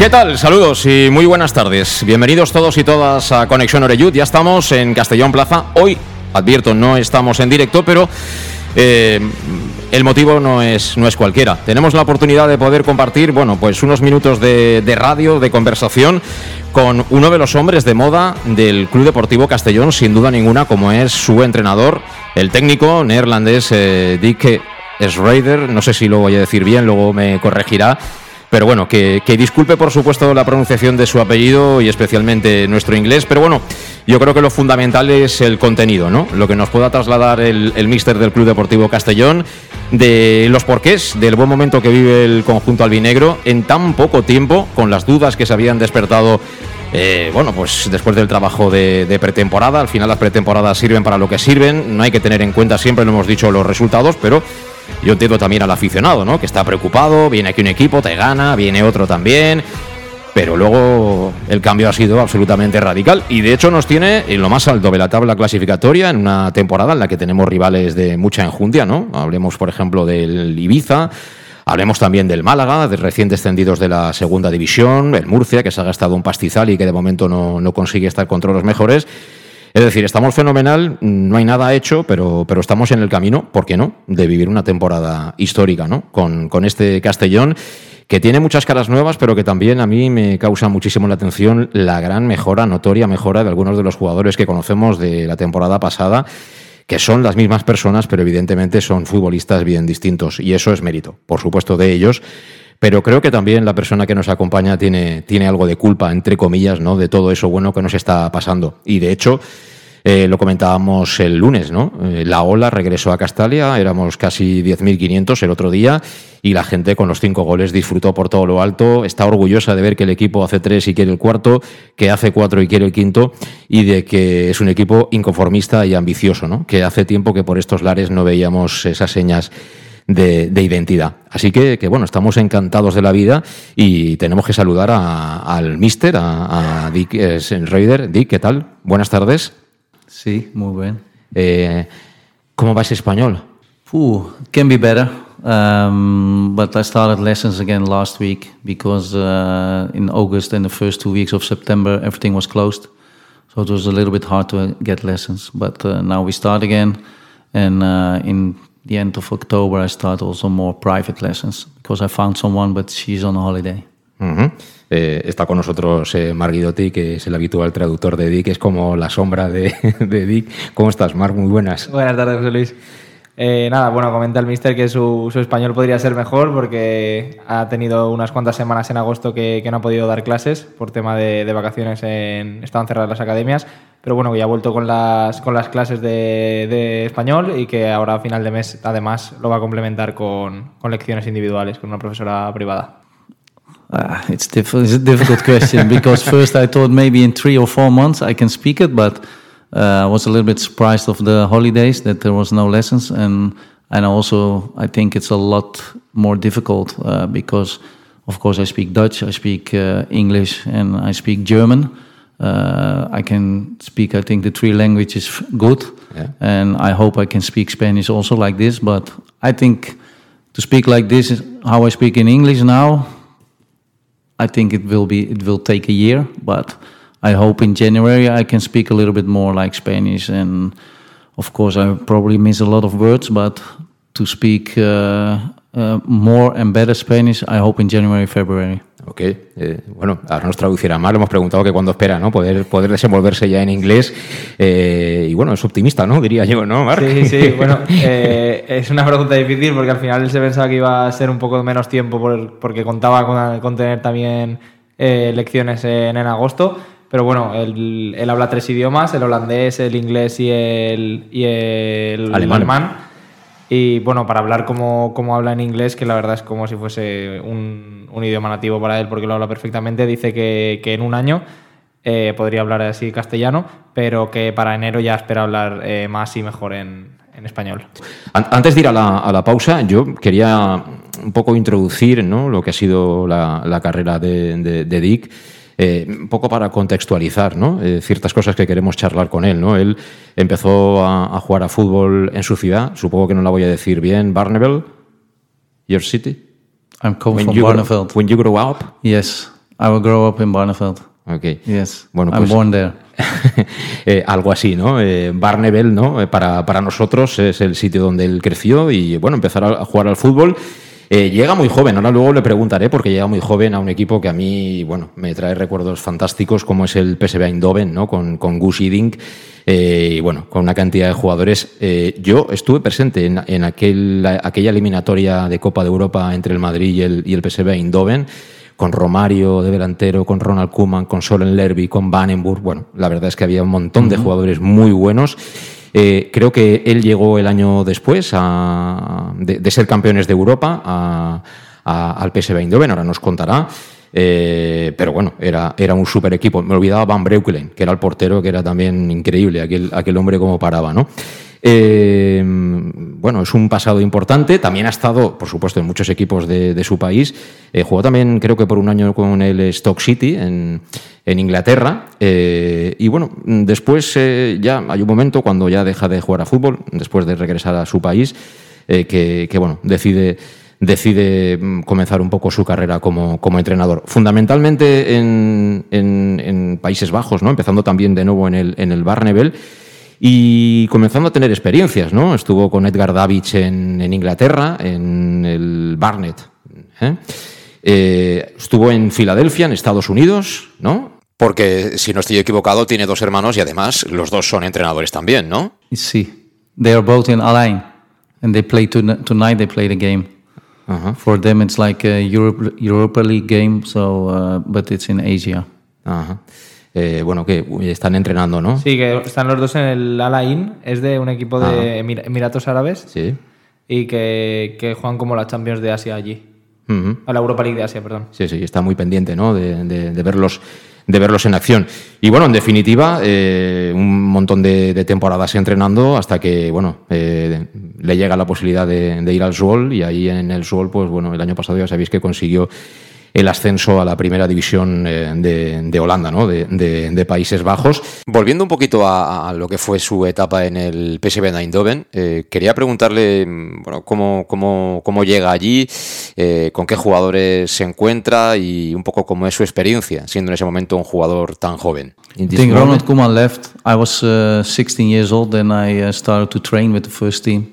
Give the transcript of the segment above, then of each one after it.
¿Qué tal? Saludos y muy buenas tardes. Bienvenidos todos y todas a Conexión Oreyud. Ya estamos en Castellón Plaza. Hoy, advierto, no estamos en directo, pero eh, el motivo no es, no es cualquiera. Tenemos la oportunidad de poder compartir, bueno, pues unos minutos de, radio, de conversación con uno de los hombres de moda del Club Deportivo Castellón, sin duda ninguna, como es su entrenador, el técnico neerlandés eh, Dick Schreider. No sé si lo voy a decir bien, luego me corregirá pero bueno, que, disculpe por supuesto la pronunciación de su apellido y especialmente nuestro inglés, pero bueno, yo creo que lo fundamental es el contenido, ¿no? Lo que nos pueda trasladar el, el míster del Club Deportivo Castellón, de los porqués, del buen momento que vive el conjunto albinegro en tan poco tiempo, con las dudas que se habían despertado eh, bueno, pues después del trabajo de, pretemporada, al final las pretemporadas sirven para lo que sirven, no hay que tener en cuenta, siempre lo hemos dicho, los resultados, pero yo entiendo también al aficionado, ¿no? Que está preocupado, viene aquí un equipo, te gana, viene otro también. Pero luego el cambio ha sido absolutamente radical y de hecho nos tiene en lo más alto de la tabla clasificatoria en una temporada en la que tenemos rivales de mucha enjundia, ¿no? Hablemos, por ejemplo, del Ibiza, hablemos también del Málaga, de recién descendidos de la segunda división, el Murcia, que se ha gastado un pastizal y que de momento no, no consigue estar contra los mejores. Es decir, estamos fenomenal, no hay nada hecho, pero, pero estamos en el camino, ¿por qué no?, de vivir una temporada histórica, ¿no?, con, con este Castellón que tiene muchas caras nuevas, pero que también a mí me causa muchísimo la atención la gran mejora, notoria mejora de algunos de los jugadores que conocemos de la temporada pasada, que son las mismas personas, pero evidentemente son futbolistas bien distintos. Y eso es mérito, por supuesto, de ellos. Pero creo que también la persona que nos acompaña tiene, tiene algo de culpa, entre comillas, ¿no? de todo eso bueno que nos está pasando. Y de hecho, eh, lo comentábamos el lunes, ¿no? Eh, la ola regresó a Castalia, éramos casi 10.500 el otro día y la gente con los cinco goles disfrutó por todo lo alto, está orgullosa de ver que el equipo hace tres y quiere el cuarto, que hace cuatro y quiere el quinto y de que es un equipo inconformista y ambicioso, ¿no? Que hace tiempo que por estos lares no veíamos esas señas de, identidad. Así que, que, bueno, estamos encantados de la vida y tenemos que saludar al mister, a, Dick eh, Dick, ¿qué tal? Buenas tardes. Sí, muy bien. Eh, ¿Cómo va ese español? Ooh, can be better. Um, but I started lessons again last week because uh, in August and the first two weeks of September everything was closed, so it was a little bit hard to get lessons. But uh, now we start again, and uh, in the end of October, I start also more private lessons because I found someone, but she's on holiday. eh, está con nosotros eh, Mark Guidotti, que es el habitual traductor de Dick, es como la sombra de, de Dick. ¿Cómo estás, Mark? Muy buenas. Buenas tardes, José Luis. Eh, nada, bueno, comenta el mister que su, español podría ser mejor porque ha tenido unas cuantas semanas en agosto que, no ha podido dar clases por tema de, vacaciones, en, estaban cerradas las academias, pero bueno, que ya ha vuelto con las, con las clases de, español y que ahora a final de mes además lo va a complementar con, con lecciones individuales con una profesora privada. Uh, it's, diff it's a difficult question because first I thought maybe in three or four months I can speak it, but I was a little bit surprised of the holidays that there was no lessons, and and also I think it's a lot more difficult uh, because, of course, I speak Dutch, I speak uh, English, and I speak German. Uh, I can speak, I think, the three languages good, yeah. and I hope I can speak Spanish also like this. But I think to speak like this is how I speak in English now. I think it will be it will take a year, but I hope in January I can speak a little bit more like Spanish. And of course, I probably miss a lot of words, but to speak uh, uh, more and better Spanish. I hope in January, February. Ok, eh, bueno, ahora nos traducirá mal. Hemos preguntado que cuándo espera, ¿no? Poder, poder desenvolverse ya en inglés. Eh, y bueno, es optimista, ¿no? Diría yo, ¿no, Marc? Sí, sí, bueno, eh, es una pregunta difícil porque al final él se pensaba que iba a ser un poco menos tiempo por- porque contaba con, con tener también eh, lecciones en, en agosto. Pero bueno, él, él habla tres idiomas, el holandés, el inglés y el, y el Alemán. alemán. Y bueno, para hablar como, como habla en inglés, que la verdad es como si fuese un, un idioma nativo para él, porque lo habla perfectamente, dice que, que en un año eh, podría hablar así castellano, pero que para enero ya espera hablar eh, más y mejor en, en español. An- Antes de ir a la, a la pausa, yo quería un poco introducir ¿no? lo que ha sido la, la carrera de, de- de Dick, eh, un poco para contextualizar ¿no? Eh, ciertas cosas que queremos charlar con él. ¿no? Él empezó a, a jugar a fútbol en su ciudad, supongo que no la voy a decir bien, Barneveld, your city. I'm coming When from you, grow, when you grow up. Yes, I will grow up in Barneveld. Okay. Yes, Bueno, I'm pues- born there. Eh, algo así, ¿no? Eh, ¿no? Eh, para, para nosotros es el sitio donde él creció y, bueno, empezar a jugar al fútbol. Eh, llega muy joven, ahora luego le preguntaré porque llega muy joven a un equipo que a mí, bueno, me trae recuerdos fantásticos como es el PSV Eindhoven, ¿no? Con, con Gus Hiddink eh, y, bueno, con una cantidad de jugadores. Eh, yo estuve presente en, en aquel, aquella eliminatoria de Copa de Europa entre el Madrid y el, y el PSV Eindhoven con Romario de delantero, con Ronald Koeman, con Soren Lerby, con Vanenburg. Bueno, la verdad es que había un montón de jugadores muy buenos. Eh, creo que él llegó el año después a- de, ser campeones de Europa al PSV Eindhoven, ahora nos contará. Eh, pero bueno, era, era un super equipo. Me olvidaba Van Breukelen, que era el portero, que era también increíble, aquel, aquel hombre como paraba, ¿no? Eh, bueno, es un pasado importante. También ha estado, por supuesto, en muchos equipos de, de su país. Eh, jugó también, creo que por un año con el Stock City en, en Inglaterra. Eh, y bueno, después eh, ya hay un momento cuando ya deja de jugar a fútbol, después de regresar a su país, eh, que, que, bueno, decide decide mm, comenzar un poco su carrera como, como entrenador. Fundamentalmente en, en- en Países Bajos, ¿no? empezando también de nuevo en el, en el Barneveld y comenzando a tener experiencias. ¿no? Estuvo con Edgar Davids en, en Inglaterra, en el Barnet. ¿eh? Eh, estuvo en Filadelfia, en Estados Unidos, ¿no? Porque, si no estoy equivocado, tiene dos hermanos y además los dos son entrenadores también, ¿no? See, they are both in Alain, and they play to, tonight. They play the game. Ajá. For them, it's like a Europe, Europa League game. So, uh, but it's in Asia. Ajá. Eh, bueno, que están entrenando, ¿no? Sí, que están los dos en el Al Ain, es de un equipo de Emir- Emiratos Árabes Sí. y que, que juegan como la Champions de Asia allí. Ujú. A la Europa League de Asia, perdón. Sí, sí, está muy pendiente, ¿no? De, de- de verlos, de verlos en acción. Y bueno, en definitiva, eh, un montón de, temporadas entrenando hasta que, bueno, eh, le llega la posibilidad de, de ir al Zwolle y ahí en el Zwolle, pues bueno, el año pasado ya sabéis que consiguió el ascenso a la primera división eh, de, de Holanda, ¿no? De, de- de Países Bajos. Volviendo un poquito a, a lo que fue su etapa en el PSV Eindhoven, eh, quería preguntarle mm, bueno, cómo, cómo, cómo llega allí, eh, con qué jugadores se encuentra y un poco cómo es su experiencia, siendo en ese momento un jugador tan joven. I think Ronald Koeman left. I was uh, 16 years old, then I uh, started to train with the first team.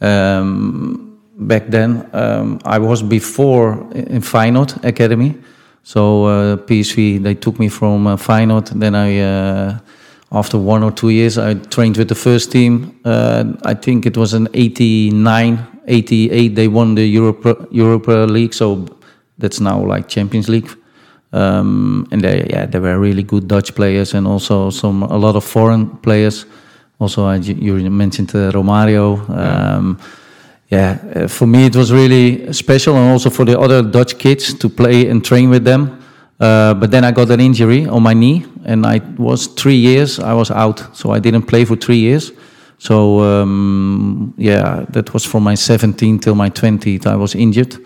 Um, back then, um, I was before in Feyenoord Academy. So uh, PSV, they took me from uh, Feyenoord. Then I, uh, after one or two years, I trained with the first team. Uh, I think it was in 89, 88, they won the Europa, Europa League. So that's now like Champions League. Um, and they, yeah, they were really good Dutch players and also some a lot of foreign players. Also, I, you mentioned uh, Romario. Um, yeah, uh, for me it was really special, and also for the other Dutch kids to play and train with them. Uh, but then I got an injury on my knee, and I was three years. I was out, so I didn't play for three years. So um, yeah, that was from my 17 till my 20th. I was injured.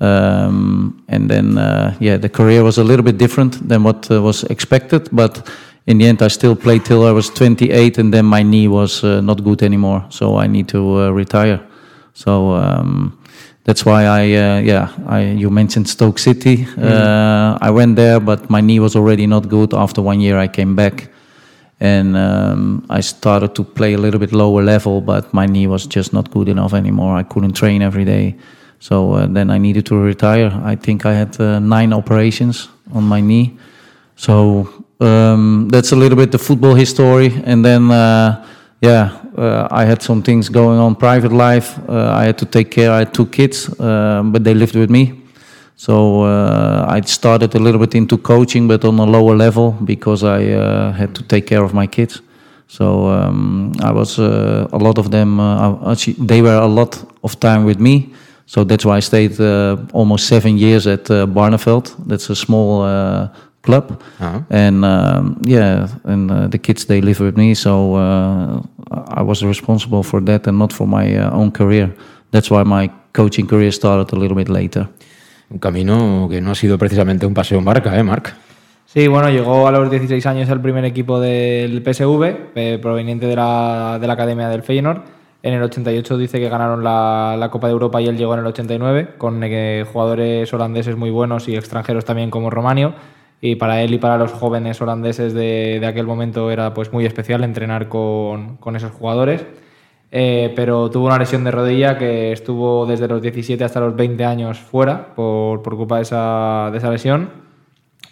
Um, and then, uh, yeah, the career was a little bit different than what uh, was expected. But in the end, I still played till I was 28, and then my knee was uh, not good anymore. So I need to uh, retire. So um, that's why I, uh, yeah, I, you mentioned Stoke City. Uh, I went there, but my knee was already not good. After one year, I came back. And um, I started to play a little bit lower level, but my knee was just not good enough anymore. I couldn't train every day. So uh, then I needed to retire. I think I had uh, nine operations on my knee. So um, that's a little bit the football history. And then, uh, yeah, uh, I had some things going on private life. Uh, I had to take care. I had two kids, uh, but they lived with me. So uh, I started a little bit into coaching, but on a lower level because I uh, had to take care of my kids. So um, I was uh, a lot of them. Actually, they were a lot of time with me. So that's why I stayed almost seven years at Barneveld. That's a small club, Uh-huh. and um, yeah, and uh, the kids they live with me. So uh, I was responsible for that and not for my uh, own career. That's why my coaching career started a little bit later. Un camino que no ha sido precisamente un paseo en barca, ¿eh, Marc? Sí, bueno, llegó a los 16 años al primer equipo del PSV, eh, proveniente de la, de la academia del Feyenoord. En el 88 dice que ganaron la, la Copa de Europa y él llegó en el 89, con eh, jugadores holandeses muy buenos y extranjeros también como Romanio. Y para él y para los jóvenes holandeses de, de aquel momento era pues muy especial entrenar con, con esos jugadores. Eh, pero tuvo una lesión de rodilla que estuvo desde los 17 hasta los 20 años fuera por, por culpa de esa, de esa lesión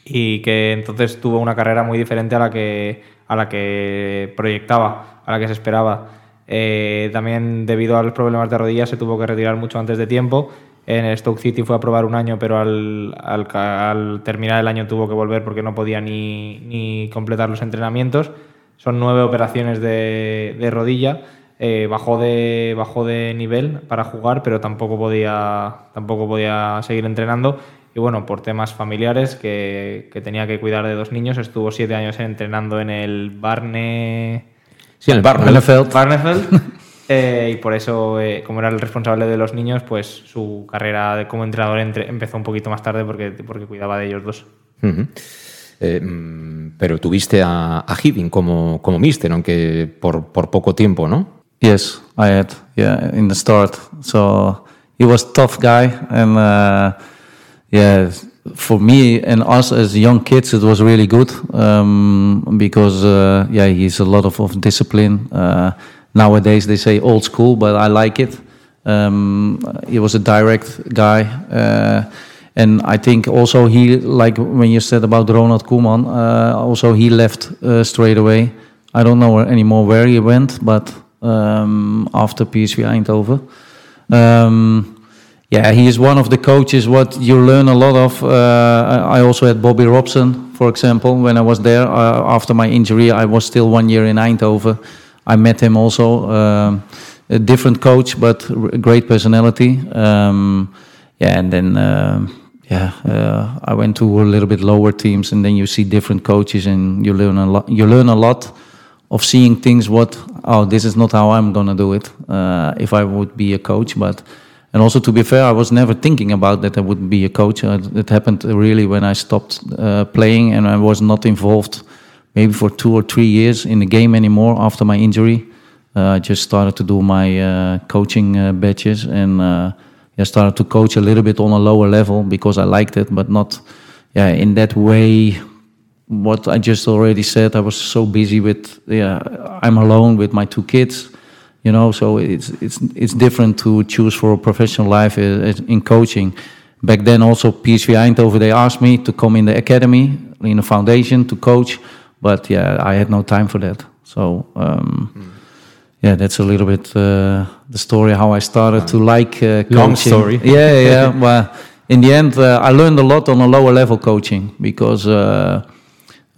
y que entonces tuvo una carrera muy diferente a la que, a la que proyectaba, a la que se esperaba. Eh, también debido a los problemas de rodillas se tuvo que retirar mucho antes de tiempo. En Stoke City fue a probar un año, pero al, al al terminar el año tuvo que volver porque no podía ni, ni completar los entrenamientos. Son nueve operaciones de, de rodilla. Eh, bajó, de, bajó de nivel para jugar, pero tampoco podía, tampoco podía seguir entrenando. Y bueno, por temas familiares, que, que tenía que cuidar de dos niños, estuvo siete años entrenando en el Barne... Sí, en el bar, ¿no? Eh, y por eso, eh, como era el responsable de los niños, pues su carrera de- como entrenador entre- empezó un poquito más tarde porque, porque cuidaba de ellos dos. Ujú. Eh, mm, pero tuviste a, a Hiddink como, como mister, aunque por, por poco tiempo, ¿no? Yes, I had. Yeah, in the start. So he was tough guy, and uh, yeah, for me and us as young kids, it was really good um, because uh, yeah, he's a lot of, of discipline. Uh, nowadays they say old school, but I like it. Um, he was a direct guy. Uh, and I think also he, like when you said about Ronald Koeman, uh, also he left uh, straight away. I don't know anymore where he went, but um, after PSV Eindhoven. Um, yeah, he is one of the coaches. What you learn a lot of. Uh, I also had Bobby Robson, for example, when I was there uh, after my injury. I was still one year in Eindhoven. I met him also. Um, a different coach, but great personality. Um, yeah, and then um yeah, uh, I went to a little bit lower teams, and then you see different coaches, and you learn a lot. You learn a lot of seeing things. What oh, this is not how I'm gonna do it. Uh, if I would be a coach, but and also to be fair, I was never thinking about that I would be a coach. Uh, it happened really when I stopped uh, playing and I was not involved, maybe for two or three years in the game anymore after my injury. Uh, I just started to do my uh, coaching uh, badges and uh, yeah, started to coach a little bit on a lower level because I liked it, but not yeah in that way. What I just already said, I was so busy with yeah, I'm alone with my two kids, you know. So it's it's it's different to choose for a professional life uh, in coaching. Back then, also PSV Eindhoven, they asked me to come in the academy in the foundation to coach, but yeah, I had no time for that. So. Um, yeah, that's a little bit uh, the story how I started to like uh, coaching. Long story. Yeah, yeah. well, in the end, uh, I learned a lot on a lower level coaching because uh,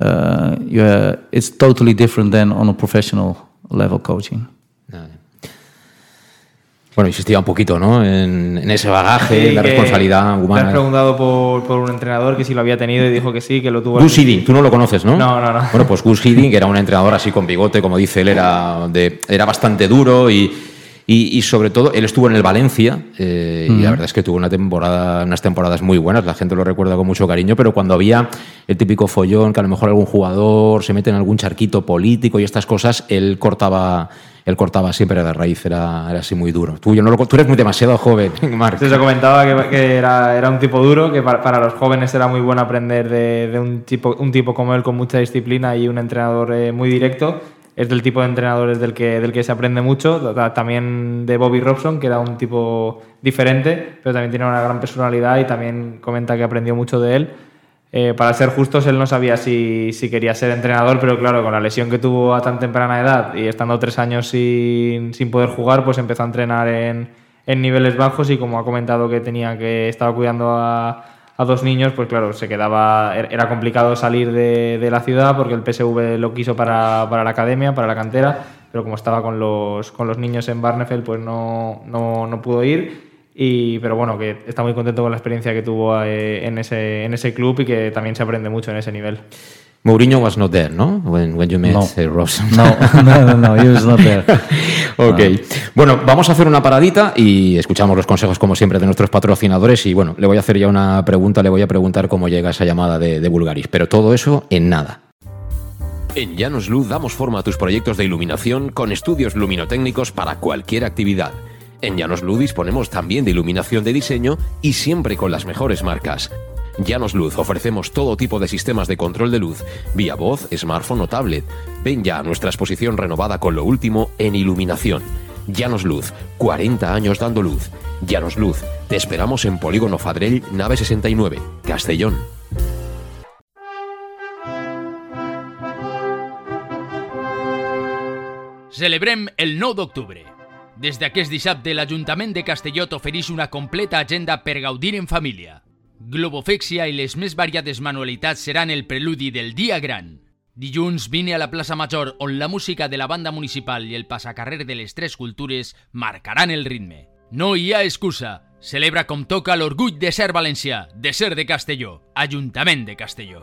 uh, yeah, it's totally different than on a professional level coaching. Bueno, insistía un poquito, ¿no? En, en ese bagaje, Sí, la que responsabilidad Me has humana. preguntado por, por un entrenador que si lo había tenido y dijo que sí, que lo tuvo. Gus Hiddink, tú no lo conoces, ¿no? No, no, no. Bueno, pues Gus Hiddink era un entrenador así con bigote, como dice él, era, de, era bastante duro y, y, y sobre todo él estuvo en el Valencia eh, y la verdad es que tuvo una temporada, unas temporadas muy buenas, la gente lo recuerda con mucho cariño, pero cuando había el típico follón, que a lo mejor algún jugador se mete en algún charquito político y estas cosas, él cortaba, él cortaba siempre de raíz, era, era así muy duro. Tú, yo no lo- tú eres muy demasiado joven, Marc. Se comentaba que, que era, era un tipo duro, que para, para los jóvenes era muy bueno aprender de, de un, tipo, un tipo como él con mucha disciplina y un entrenador eh, muy directo. Es del tipo de entrenadores del que, del que se aprende mucho. También de Bobby Robson, que era un tipo diferente, pero también tiene una gran personalidad y también comenta que aprendió mucho de él. Eh, para ser justos, él no sabía si, si, quería ser entrenador, pero claro, con la lesión que tuvo a tan temprana edad y estando tres años sin, sin poder jugar, pues empezó a entrenar en, en, niveles bajos y como ha comentado que tenía que estaba cuidando a, a dos niños, pues claro, se quedaba, er, era complicado salir de, la ciudad porque el PSV lo quiso para, para, la academia, para la cantera, pero como estaba con los, con los niños en Barnefeld, pues no, no, no pudo ir y, pero bueno, que está muy contento con la experiencia que tuvo eh, en, ese, en ese club y que también se aprende mucho en ese nivel. Mourinho was not there, ¿no? When, when you met no. uh, Ross. No, no, no, no, he was not there. ok. Bueno, vamos a hacer una paradita y escuchamos los consejos, como siempre, de nuestros patrocinadores. Y bueno, le voy a hacer ya una pregunta, le voy a preguntar cómo llega esa llamada de, de Bulgaris. Pero todo eso en nada. En Llanos Luz damos forma a tus proyectos de iluminación con estudios luminotécnicos para cualquier actividad. En Llanos Luz disponemos también de iluminación de diseño y siempre con las mejores marcas. Llanos Luz ofrecemos todo tipo de sistemas de control de luz, vía voz, smartphone o tablet. Ven ya a nuestra exposición renovada con lo último en iluminación. Llanos Luz, 40 años dando luz. Llanos Luz, te esperamos en Polígono Fadrell, nave 69, Castellón. Celebrem el 9 d'octubre. Des d'aquest dissabte, l'Ajuntament de Castelló t'ofereix una completa agenda per gaudir en família. Globofèxia i les més variades manualitats seran el preludi del dia gran. Dilluns vine a la plaça Major, on la música de la banda municipal i el passacarrer de les tres cultures marcaran el ritme. No hi ha excusa. Celebra com toca l'orgull de ser valencià, de ser de Castelló, Ajuntament de Castelló.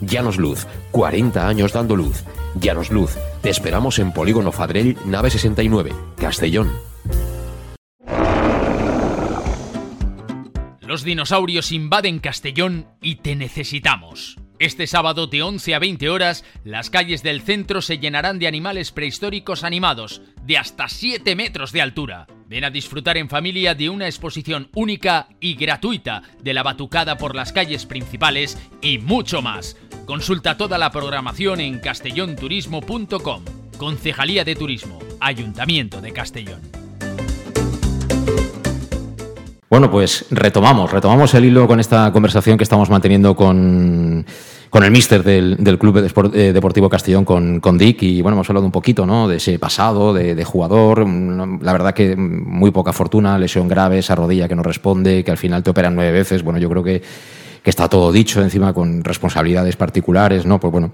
Llanos Luz, 40 años dando luz. Llanos Luz, te esperamos en Polígono Fadrell, nave 69, Castellón. Los dinosaurios invaden Castellón y te necesitamos. Este sábado de 11 a 20 horas, las calles del centro se llenarán de animales prehistóricos animados, de hasta 7 metros de altura. Ven a disfrutar en familia de una exposición única y gratuita de la batucada por las calles principales y mucho más. Consulta toda la programación en castellonturismo.com. Concejalía de Turismo, Ayuntamiento de Castellón. Bueno, pues retomamos, retomamos el hilo con esta conversación que estamos manteniendo con, con el míster del, del Club eh, Deportivo Castellón, con, con, Dick, y bueno, hemos hablado un poquito ¿no? de ese pasado, de, jugador, la verdad que muy poca fortuna, lesión grave, esa rodilla que no responde, que al final te operan nueve veces, bueno, yo creo que, que está todo dicho encima con responsabilidades particulares, ¿no? Pues bueno...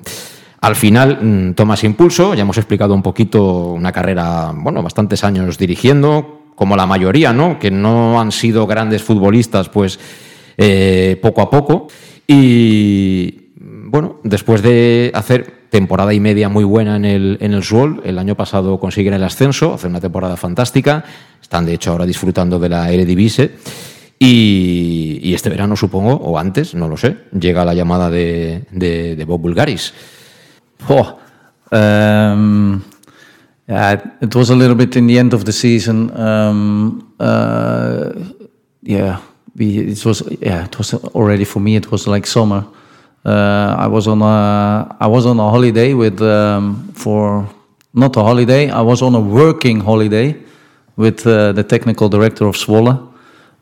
Al final mm, tomas impulso, ya hemos explicado un poquito una carrera, bueno, bastantes años dirigiendo, como la mayoría, ¿no? Que no han sido grandes futbolistas, pues eh, poco a poco. Y bueno, después de hacer temporada y media muy buena en el, en el Sol, el año pasado consiguen el ascenso, hacen una temporada fantástica, están de hecho ahora disfrutando de la Eredivisie. Y, y este verano, supongo, o antes, no lo sé, llega la llamada de, de, Bob Bulgaris. Oh, Yeah, it was a little bit in the end of the season. Um, uh, yeah, we, it was yeah, it was already for me. It was like summer. Uh, I was on a I was on a holiday with um, for not a holiday. I was on a working holiday with uh, the technical director of Zwolle.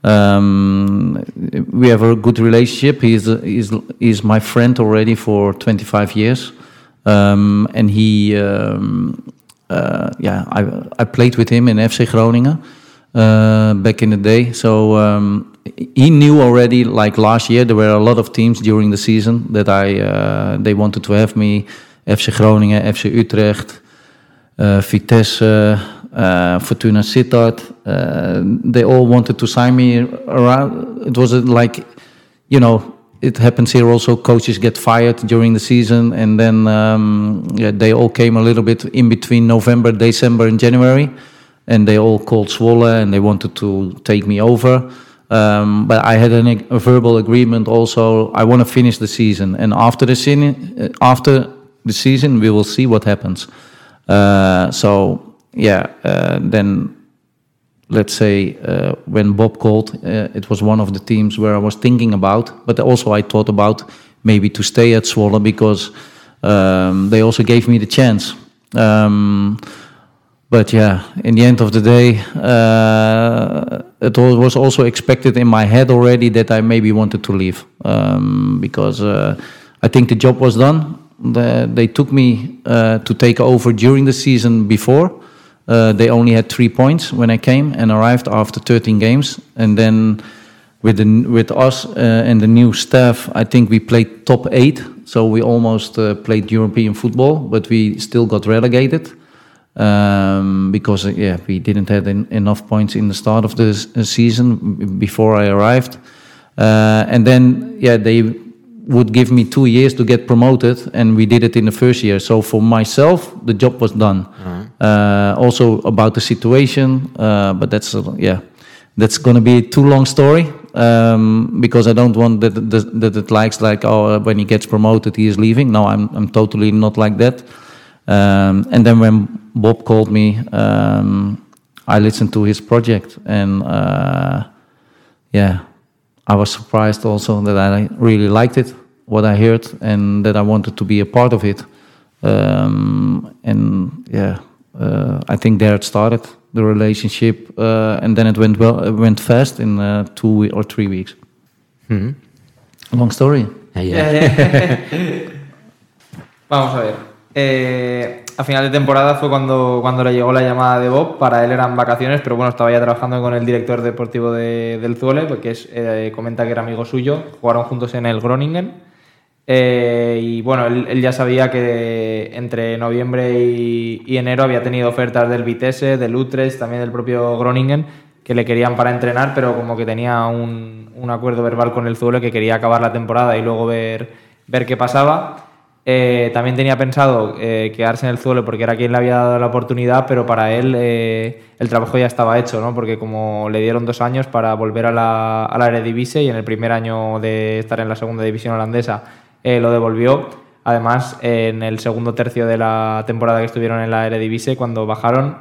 Um, we have a good relationship. He's he's he's my friend already for 25 years, um, and he um, uh, yeah, I I played with him in FC Groningen uh, back in the day. So um, he knew already. Like last year, there were a lot of teams during the season that I uh, they wanted to have me. FC Groningen, FC Utrecht, uh, Vitesse, uh, Fortuna Sittard. Uh, they all wanted to sign me around. It was like, you know, it happens here also. Coaches get fired during the season, and then um, yeah, they all came a little bit in between November, December, and January, and they all called Zwolle and they wanted to take me over. Um, but I had an, a verbal agreement also. I want to finish the season, and after the season, after the season, we will see what happens. Uh, so yeah, uh, then let's say uh, when Bob called, uh, it was one of the teams where I was thinking about, but also I thought about maybe to stay at Zwolle because um, they also gave me the chance. Um, but yeah, in the end of the day, uh, it was also expected in my head already that I maybe wanted to leave um, because uh, I think the job was done. The, they took me uh, to take over during the season before uh, they only had three points when I came and arrived after 13 games. And then with the, with us uh, and the new staff, I think we played top eight. So we almost uh, played European football, but we still got relegated um, because uh, yeah we didn't have en enough points in the start of the uh, season before I arrived. Uh, and then yeah they would give me two years to get promoted, and we did it in the first year. So for myself, the job was done. Mm-hmm. Uh, also about the situation, uh, but that's uh, yeah, that's going to be a too long story um, because I don't want that, that that it likes like oh when he gets promoted he is leaving. No, I'm I'm totally not like that. Um, and then when Bob called me, um, I listened to his project, and uh, yeah, I was surprised also that I really liked it, what I heard, and that I wanted to be a part of it. Um, and yeah, uh, I think there it started the relationship, uh, and then it went well, it went fast in uh, two or three weeks. Mhm. Long story. Yeah. Vamos a ver. Eh, a final de temporada fue cuando, cuando le llegó la llamada de Bob. Para él eran vacaciones, pero bueno, estaba ya trabajando con el director deportivo de- del Zuele, porque es, eh, comenta que era amigo suyo. Jugaron juntos en el Groningen. Eh, y bueno, él, ya sabía que entre noviembre y, y enero había tenido ofertas del Vitesse, del Utrecht, también del propio Groningen, que le querían para entrenar, pero como que tenía un, un acuerdo verbal con el Zuele que quería acabar la temporada y luego ver, ver qué pasaba. Eh, también tenía pensado eh, quedarse en el Zuele porque era quien le había dado la oportunidad, pero para él eh, el trabajo ya estaba hecho, ¿no? porque como le dieron dos años para volver a la, a la Eredivisie y en el primer año de estar en la segunda división holandesa lo devolvió. Además, en el segundo tercio de la temporada que estuvieron en la Eredivisie, cuando bajaron,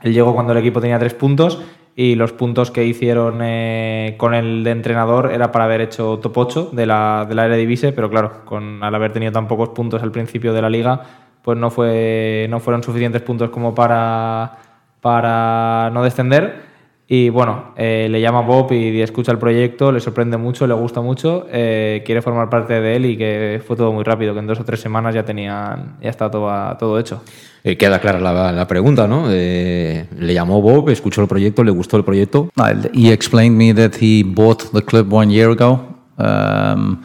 él llegó cuando el equipo tenía tres puntos y los puntos que hicieron eh, con el de entrenador era para haber hecho top 8 de la, de la Eredivisie, pero claro, con, al haber tenido tan pocos puntos al principio de la liga, pues no, fue, no fueron suficientes puntos como para, para no descender. Y bueno, eh, le llama Bob y escucha el proyecto, le sorprende mucho, le gusta mucho, eh, quiere formar parte de él y que fue todo muy rápido, que en dos o tres semanas ya tenían, ya está todo, todo hecho. Eh, queda clara la, la pregunta, ¿no? Eh, le llamó Bob, escuchó el proyecto, le gustó el proyecto. He explained me that he bought the club one year ago. Um,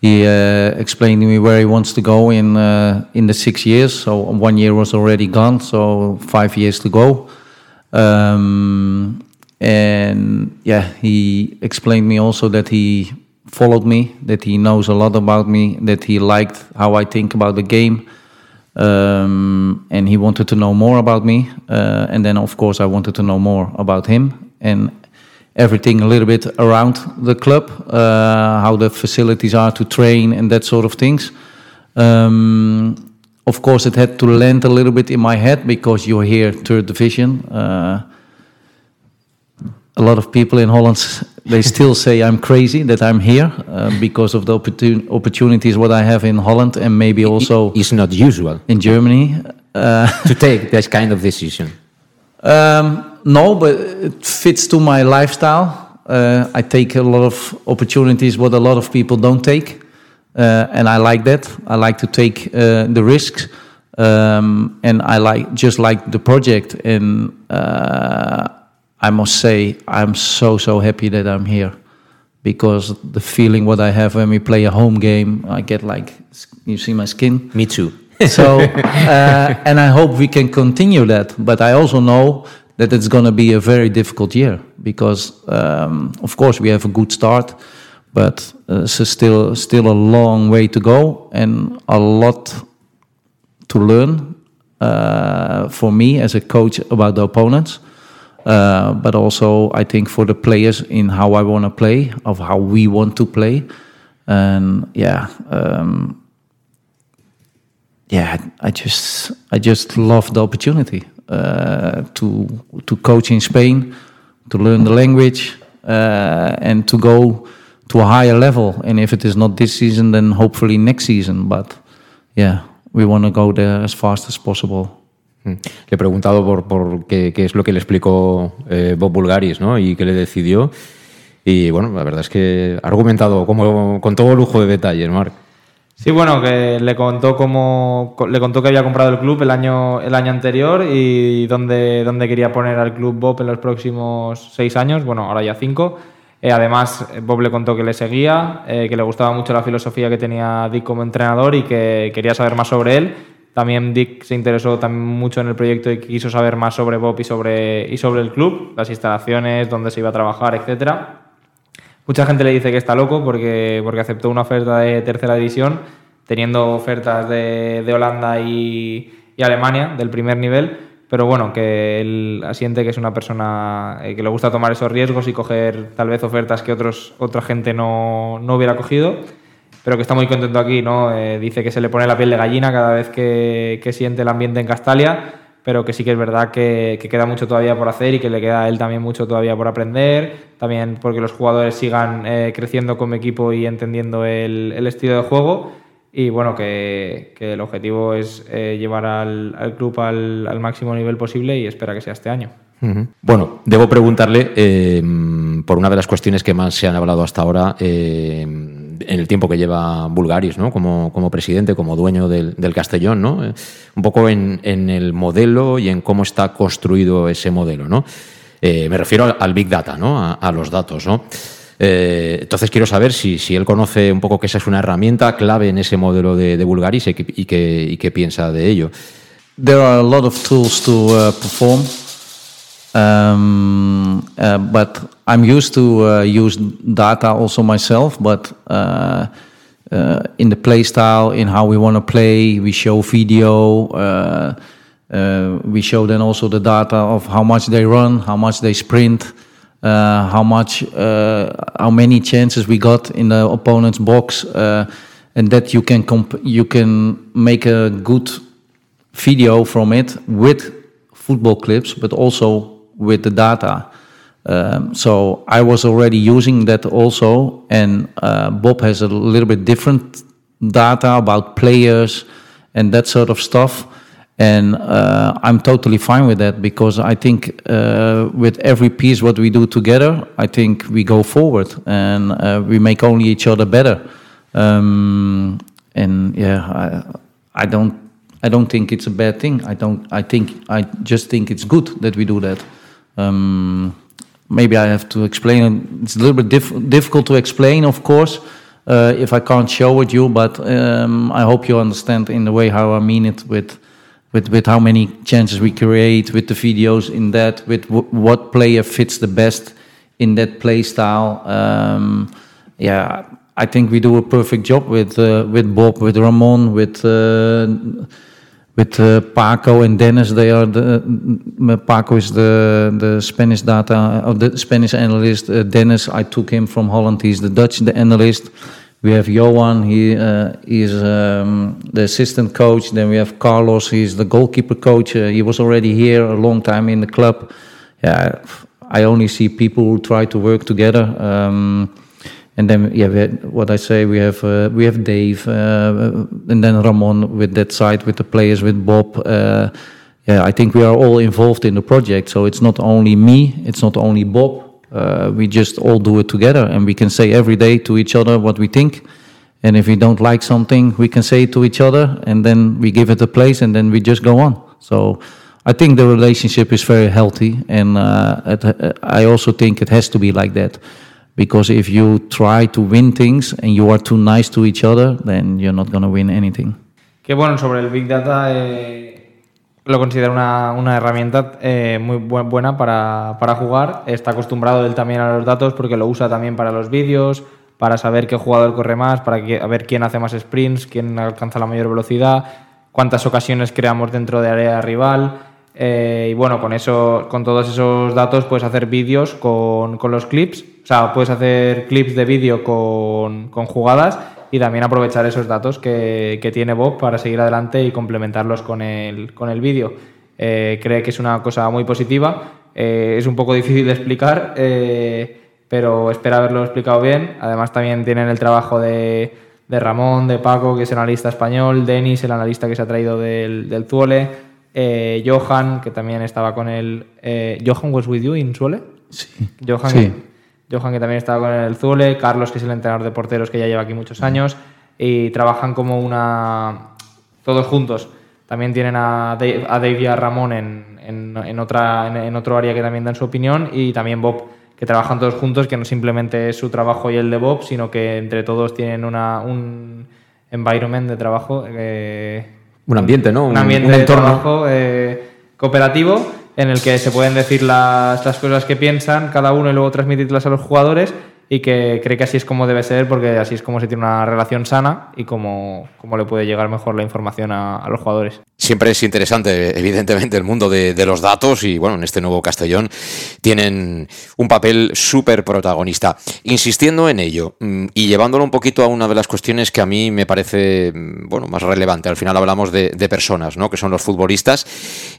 he uh, explained to me where he wants to go in uh, in the six years. So one year was already gone, so five years to go. Um, and yeah, he explained me also that he followed me, that he knows a lot about me, that he liked how I think about the game um, and he wanted to know more about me. Uh, and then, of course, I wanted to know more about him and everything a little bit around the club, uh, how the facilities are to train and that sort of things. Um, of course, it had to land a little bit in my head because you're here, third division. Uh, a lot of people in Holland they still say I'm crazy that I'm here uh, because of the opportun- opportunities what I have in Holland and maybe also it's not usual in Germany uh, to take that kind of decision. Um, no, but it fits to my lifestyle. Uh, I take a lot of opportunities what a lot of people don't take, uh, and I like that. I like to take uh, the risks, um, and I like just like the project. And I must say, I'm so so happy that I'm here because the feeling what I have when we play a home game, I get like you see my skin. Me too. so, uh, and I hope we can continue that. But I also know that it's going to be a very difficult year because, um, of course, we have a good start, but uh, it's still still a long way to go and a lot to learn uh, for me as a coach about the opponents. Uh, but also, I think for the players in how I want to play, of how we want to play, and yeah, um, yeah, I just I just love the opportunity uh, to to coach in Spain, to learn the language, uh, and to go to a higher level. And if it is not this season, then hopefully next season. But yeah, we want to go there as fast as possible. Le he preguntado por, qué, es lo que le explicó eh, Bob Bulgaris ¿no? y qué le decidió. Y bueno, la verdad es que ha argumentado como, con todo lujo de detalles, Marc. Sí, bueno, que le contó cómo le contó que había comprado el club el año el año anterior y dónde, dónde quería poner al club Bob en los próximos seis años, bueno, ahora ya cinco. Eh, además, Bob le contó que le seguía, eh, que le gustaba mucho la filosofía que tenía Dick como entrenador y que quería saber más sobre él. También Dick se interesó también mucho en el proyecto y quiso saber más sobre Bob y sobre, y sobre el club, las instalaciones, dónde se iba a trabajar, etcétera. Mucha gente le dice que está loco porque, porque aceptó una oferta de tercera división, teniendo ofertas de, de Holanda y, y, Alemania del primer nivel, pero bueno, que él asiente que es una persona que le gusta tomar esos riesgos y coger tal vez ofertas que otros, otra gente no, no hubiera cogido, pero que está muy contento aquí, ¿no? Eh, dice que se le pone la piel de gallina cada vez que, siente el ambiente en Castalia pero que sí que es verdad que, queda mucho todavía por hacer y que le queda a él también mucho todavía por aprender, también porque los jugadores sigan eh, creciendo como equipo y entendiendo el, estilo de juego y bueno, que, el objetivo es eh, llevar al, club al, máximo nivel posible y espera que sea este año. Bueno, debo preguntarle por una de las cuestiones que más se han hablado hasta ahora en el tiempo que lleva Bulgaris, ¿no? Como, como presidente, como dueño del, Castellón, ¿no? Eh, un poco en, el modelo y en cómo está construido ese modelo, ¿no? Eh, me refiero al, Big Data, ¿no? A, los datos, ¿no? Eh, entonces quiero saber si, si, él conoce un poco que esa es una herramienta clave en ese modelo de, de Bulgaris y, qué piensa de ello. There are tools to uh. Um, uh, but I'm used to uh, use data also myself. But uh, uh in the play style, in how we want to play, we show video. Uh, uh, we show then also the data of how much they run, how much they sprint, how much, how many chances we got in the opponent's box, and that you can you can make a good video from it with football clips, but also with the data. Um, so I was already using that also, and uh, Bob has a little bit different data about players and that sort of stuff. And uh, I'm totally fine with that because I think uh, with every piece what we do together, I think we go forward and uh, we make only each other better. Um, and yeah, I, I don't I don't think it's a bad thing. I don't. I think I just think it's good that we do that. Um, maybe I have to explain. It's a little bit diff difficult to explain, of course, uh, if I can't show it to you. But um, I hope you understand in the way how I mean it with. With, with how many chances we create, with the videos in that, with what player fits the best in that play style. Um, yeah, I think we do a perfect job with uh, with Bob, with Ramon, with uh, with uh, Paco and Dennis. They are the uh, Paco is the the Spanish data of the Spanish analyst. Uh, Dennis, I took him from Holland. He's the Dutch the analyst. We have Johan. He uh, is um, the assistant coach. Then we have Carlos. He's the goalkeeper coach. Uh, he was already here a long time in the club. Yeah, I only see people who try to work together. Um, and then yeah, had, what I say we have uh, we have Dave, uh, and then Ramon with that side with the players with Bob. Uh, yeah, I think we are all involved in the project. So it's not only me, it's not only Bob. Uh, we just all do it together, and we can say every day to each other what we think. And if we don't like something, we can say it to each other, and then we give it a place, and then we just go on. So. I think the relationship is very healthy, and uh, it, I also think it has to be like that. Because if you try to win things and you are too nice to each other, then you're not going to win anything. Que bueno, sobre el Big Data eh, lo considero una, una herramienta eh, muy buena para, para, jugar. Está acostumbrado él también a los datos porque lo usa también para los vídeos, para saber qué jugador corre más, para que, ver quién hace más sprints, quién alcanza la mayor velocidad, cuántas ocasiones creamos dentro de área rival. Eh, y bueno, con, eso, con todos esos datos puedes hacer vídeos con, con, los clips, o sea, puedes hacer clips de vídeo con, con, jugadas y también aprovechar esos datos que, que, tiene Bob para seguir adelante y complementarlos con el, con el vídeo. Eh, cree que es una cosa muy positiva, eh, es un poco difícil de explicar, pero espero haberlo explicado bien. Además también tienen el trabajo de, de Ramón, de Paco, que es el analista español, Denis, el analista que se ha traído del, del Zuole eh, Johan, que también estaba con él. Eh, ¿Johan was with you in Zule? Sí. Johan, sí. Johan, que también estaba con el Zule. Carlos, que es el entrenador de porteros que ya lleva aquí muchos años. Y trabajan como una. Todos juntos. También tienen a Dave, y a Ramón en, en, otra, en, otro área que también dan su opinión. Y también Bob, que trabajan todos juntos, que no simplemente es su trabajo y el de Bob, sino que entre todos tienen una, un environment de trabajo. Eh, un ambiente, ¿no? Un, ambiente de trabajo eh, cooperativo en el que se pueden decir las, las, cosas que piensan cada uno y luego transmitirlas a los jugadores y que cree que así es como debe ser porque así es como se tiene una relación sana y como, como le puede llegar mejor la información a, los jugadores. Siempre es interesante, evidentemente, el mundo de, de, los datos y, bueno, en este nuevo Castellón tienen un papel súper protagonista. Insistiendo en ello mm, y llevándolo un poquito a una de las cuestiones que a mí me parece, mm, bueno, más relevante. Al final hablamos de, de personas, ¿no? Que son los futbolistas.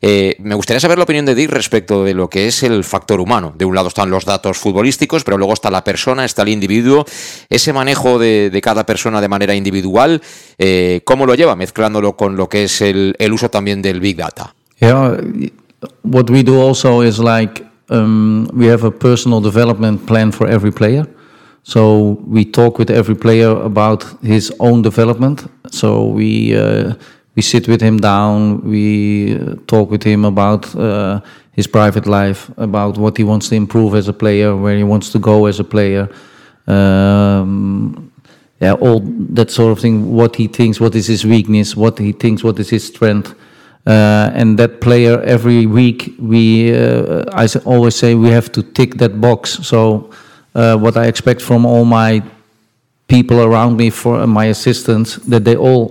Eh, me gustaría saber la opinión de Dick respecto de lo que es el factor humano. De un lado están los datos futbolísticos, pero luego está la persona, está el individuo. Ese manejo de, de cada persona de manera individual, eh, ¿cómo lo lleva? Mezclándolo con lo que es el, el uso también del Big Data. Yeah, what we do also is like um, we have a personal development plan for every player. So we talk with every player about his own development. So we uh, we sit with him down. We uh, talk with him about uh, his private life, about what he wants to improve as a player, where he wants to go as a player. Um, yeah, all that sort of thing. What he thinks, what is his weakness, what he thinks, what is his strength. Uh, and that player every week we uh, I always say we have to tick that box. So uh, what I expect from all my people around me, for my assistants, that they all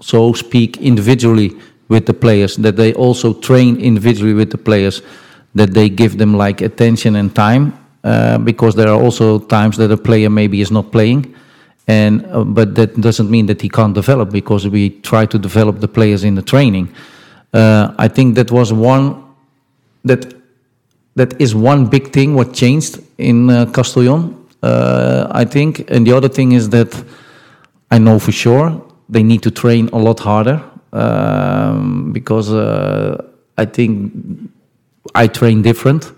so speak individually with the players, that they also train individually with the players, that they give them like attention and time, uh, because there are also times that a player maybe is not playing. And uh, but that doesn't mean that he can't develop because we try to develop the players in the training. Uh, I think that was one that that is one big thing what changed in uh, Castellon. Uh, I think, and the other thing is that I know for sure they need to train a lot harder um, because uh, I think I train different.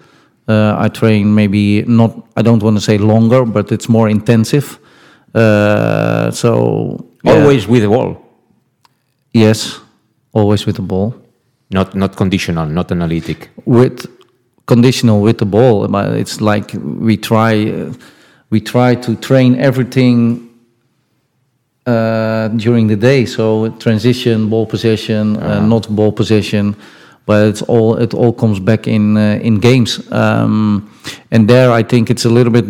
Uh, I train maybe not. I don't want to say longer, but it's more intensive. Uh, so always with the ball. Yes, always with the ball. Not not conditional, not analytic. With conditional with the ball, but it's like we try we try to train everything uh, during the day. So transition, ball possession, uh, -huh. not ball possession, but it's all it all comes back in uh, in games. Um, and there, I think it's a little bit.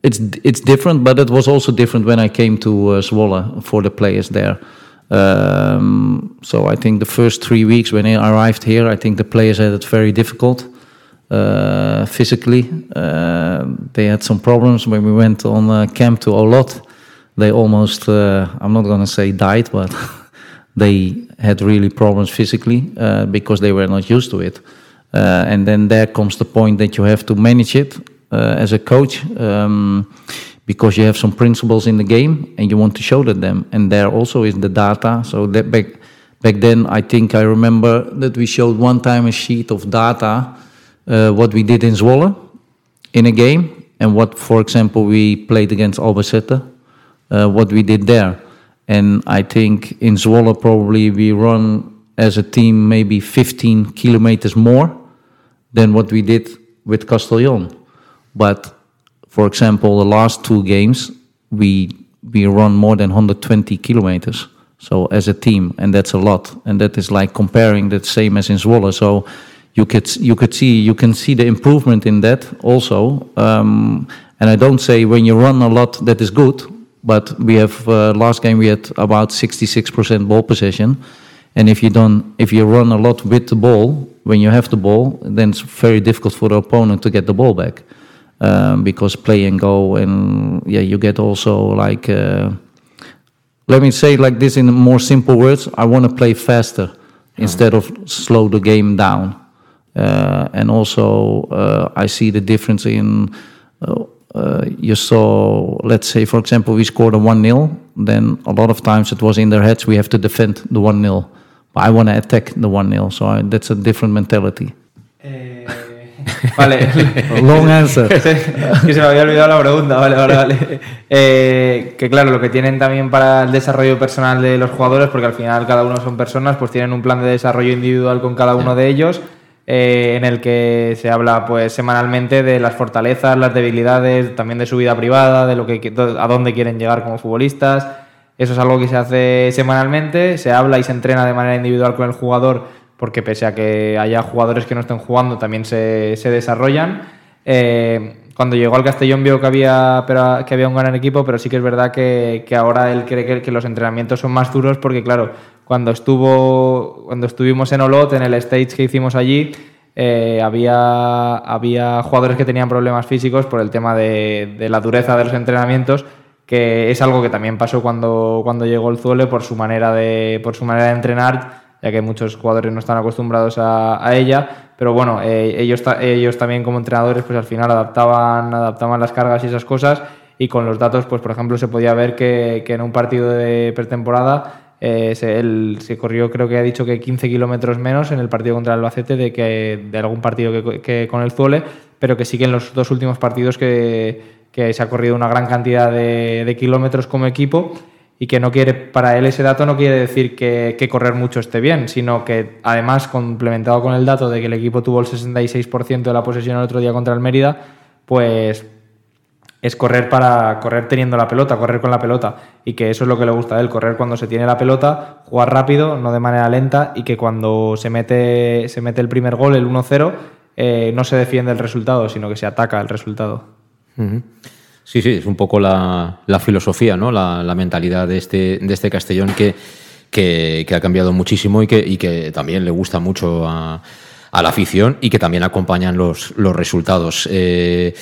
It's it's different, but it was also different when I came to uh, Zwolle for the players there. Um, so I think the first three weeks when I arrived here, I think the players had it very difficult uh, physically. Uh, they had some problems when we went on uh, camp to Olot. They almost, uh, I'm not going to say died, but they had really problems physically uh, because they were not used to it. Uh, and then there comes the point that you have to manage it as a coach. Um, because you have some principles in the game and you want to show that them. And there also is the data. So that back back then, I think I remember that we showed one time a sheet of data uh, what we did in Zwolle in a game and what, for example, we played against Albacete, what we did there. And I think in Zwolle probably we run as a team maybe 15 kilometers more than what we did with Castellon. But for example, the last two games, we we run more than 120 kilometers. So as a team, and that's a lot. And that is like comparing the same as in Zwolle. So you could you could see you can see the improvement in that also. Um, and I don't say when you run a lot that is good, but we have uh, last game we had about 66% ball possession. And if you don't, if you run a lot with the ball, when you have the ball, then it's very difficult for the opponent to get the ball back. Um, because play and go and yeah you get also like uh, let me say like this in more simple words i want to play faster instead of slow the game down. Uh, and also uh, i see the difference in uh, you saw let's say for example we scored a 1-0 then a lot of times it was in their heads we have to defend the 1-0 but i want to attack the 1-0 so I, that's a different mentality Vale. Long answer. que se me había olvidado la pregunta, vale, vale, vale. Eh, que claro, lo que tienen también para el desarrollo personal de los jugadores, porque al final cada uno son personas, pues tienen un plan de desarrollo individual con cada uno de ellos, eh, en el que se habla pues semanalmente de las fortalezas, las debilidades, también de su vida privada, de lo que a dónde quieren llegar como futbolistas. Eso es algo que se hace semanalmente, se habla y se entrena de manera individual con el jugador porque pese a que haya jugadores que no estén jugando, también se, se desarrollan. Eh, cuando llegó al Castellón vio que había, que había un gran equipo, pero sí que es verdad que, que ahora él cree que, los entrenamientos son más duros porque, claro, cuando, estuvo, cuando estuvimos en Olot, en el stage que hicimos allí, eh, había, había jugadores que tenían problemas físicos por el tema de, de, la dureza de los entrenamientos, que es algo que también pasó cuando, cuando llegó el Zuele por su manera de, por su manera de entrenar, ya que muchos jugadores no están acostumbrados a, a ella. Pero bueno, eh, ellos, ellos también como entrenadores pues al final adaptaban, adaptaban las cargas y esas cosas y con los datos, pues por ejemplo, se podía ver que, que en un partido de pretemporada eh, se, él se corrió, creo que ha dicho que 15 kilómetros menos en el partido contra el Albacete de, que, de algún partido que, con el Zuele, pero que sí que en los dos últimos partidos que, se ha corrido una gran cantidad de, de, kilómetros como equipo y que no quiere, para él ese dato no quiere decir que, que, correr mucho esté bien, sino que además complementado con el dato de que el equipo tuvo el 66% de la posesión el otro día contra el Mérida, pues es correr para correr teniendo la pelota, correr con la pelota y que eso es lo que le gusta a él, correr cuando se tiene la pelota, jugar rápido, no de manera lenta y que cuando se mete, se mete el primer gol, el 1-0, eh, no se defiende el resultado, sino que se ataca el resultado. Sí, sí, es un poco la, filosofía, ¿no? la, mentalidad de este, de este Castellón que, que, ha cambiado muchísimo y que, y que, también le gusta mucho a, a, la afición y que también acompañan los, los resultados. Eh,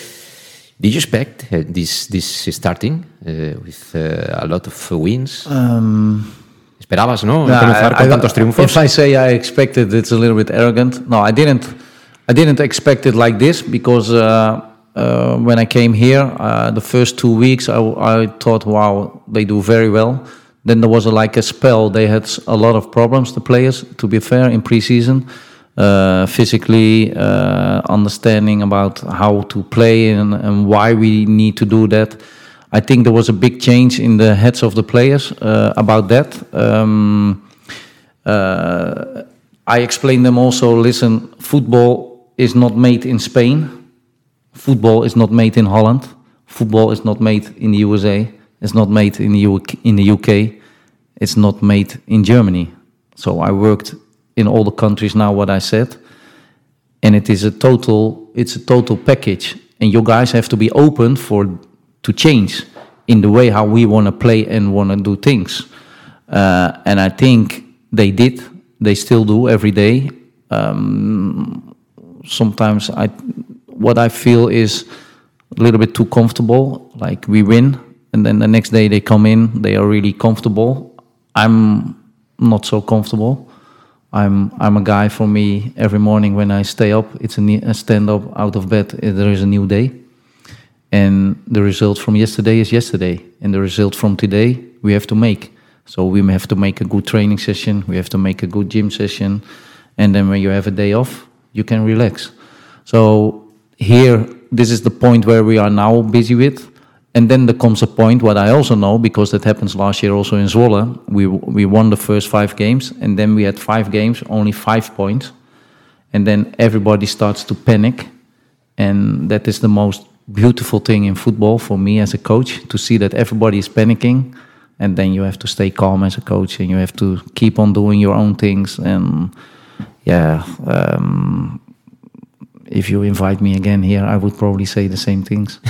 Did you expect uh, this this starting uh, with uh, a lot of wins? Um, Esperabas, ¿no? Comenzar con I, tantos triunfos. If I say I expected, it's a little bit arrogant. No, I didn't. I didn't expect it like this because uh, uh, when I came here, uh, the first two weeks, I, I, thought, wow, they do very well. Then there was a, like a spell. They had a lot of problems, the players. To be fair, in preseason uh, physically, uh, understanding about how to play and, and, why we need to do that. I think there was a big change in the heads of the players uh, about that. Um, uh, I explained them also. Listen, football is not made in Spain. Football is not made in Holland. Football is not made in the USA. It's not made in the UK, in the UK. It's not made in Germany. So I worked in all the countries now what I said. And it is a total it's a total package. And you guys have to be open for to change in the way how we want to play and want to do things. Uh, and I think they did. They still do every day. Um, sometimes I, what I feel is a little bit too comfortable. Like we win, and then the next day they come in, they are really comfortable. I'm not so comfortable. I'm I'm a guy. For me, every morning when I stay up, it's a, a stand up out of bed. Eh, there is a new day, and the result from yesterday is yesterday, and the result from today we have to make. So we have to make a good training session. We have to make a good gym session, and then when you have a day off, you can relax. So here, this is the point where we are now busy with. And then there comes a point, what I also know, because that happens last year also in Zwolle, we, we won the first five games, and then we had five games, only five points. And then everybody starts to panic. And that is the most beautiful thing in football for me as a coach, to see that everybody is panicking. And then you have to stay calm as a coach, and you have to keep on doing your own things. And yeah, um, if you invite me again here, I would probably say the same things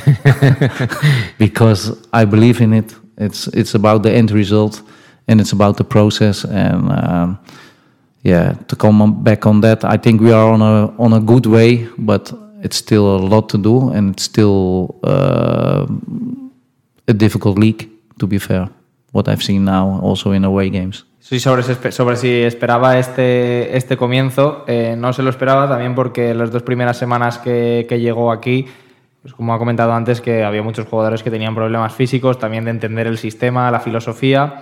because I believe in it. It's it's about the end result and it's about the process. And um, yeah, to come back on that, I think we are on a on a good way, but it's still a lot to do, and it's still uh, a difficult league. To be fair, what I've seen now, also in away games. Sí, sobre, si esperaba este, este comienzo, eh, no se lo esperaba también porque las dos primeras semanas que, que, llegó aquí, pues como ha comentado antes, que había muchos jugadores que tenían problemas físicos, también de entender el sistema, la filosofía,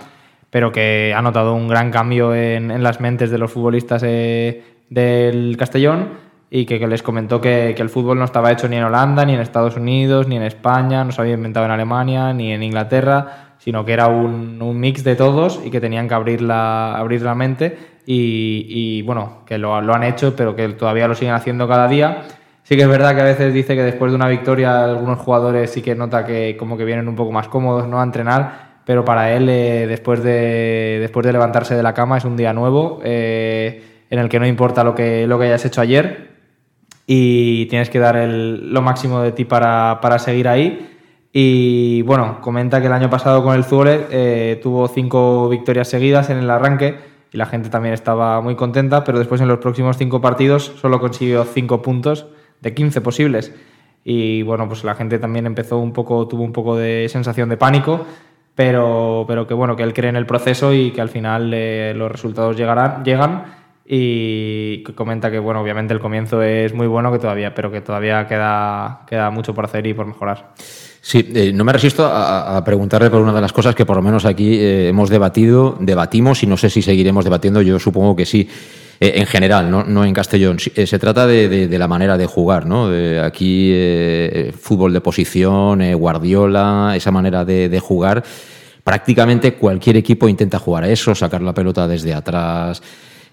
pero que ha notado un gran cambio en, las mentes de los futbolistas eh, del Castellón y que, que les comentó que, que, el fútbol no estaba hecho ni en Holanda, ni en Estados Unidos, ni en España, no se había inventado en Alemania, ni en Inglaterra, sino que era un, un, mix de todos y que tenían que abrir la, abrir la mente y, y bueno, que lo, han hecho, pero que todavía lo siguen haciendo cada día. Sí que es verdad que a veces dice que después de una victoria algunos jugadores sí que nota que como que vienen un poco más cómodos ¿no? a entrenar, pero para él eh, después, de, después de levantarse de la cama es un día nuevo eh, en el que no importa lo que, lo que hayas hecho ayer y tienes que dar el- lo máximo de ti para, para seguir ahí. Y bueno, comenta que el año pasado con el Zwolle eh, tuvo cinco victorias seguidas en el arranque y la gente también estaba muy contenta, pero después en los próximos cinco partidos solo consiguió cinco puntos de 15 posibles. Y bueno, pues la gente también empezó un poco, tuvo un poco de sensación de pánico, pero, pero que bueno, que él cree en el proceso y que al final eh, los resultados llegarán, llegan y comenta que bueno, obviamente el comienzo es muy bueno que todavía, pero que todavía queda, queda mucho por hacer y por mejorar. Sí, eh, no me resisto a, preguntarle por una de las cosas que por lo menos aquí eh, hemos debatido, debatimos y no sé si seguiremos debatiendo, yo supongo que sí, eh, en general, no, en Castellón. Se trata de, la manera de jugar, ¿no? Aquí fútbol de posición, Guardiola, esa manera de, jugar. Prácticamente cualquier equipo intenta jugar a eso, sacar la pelota desde atrás.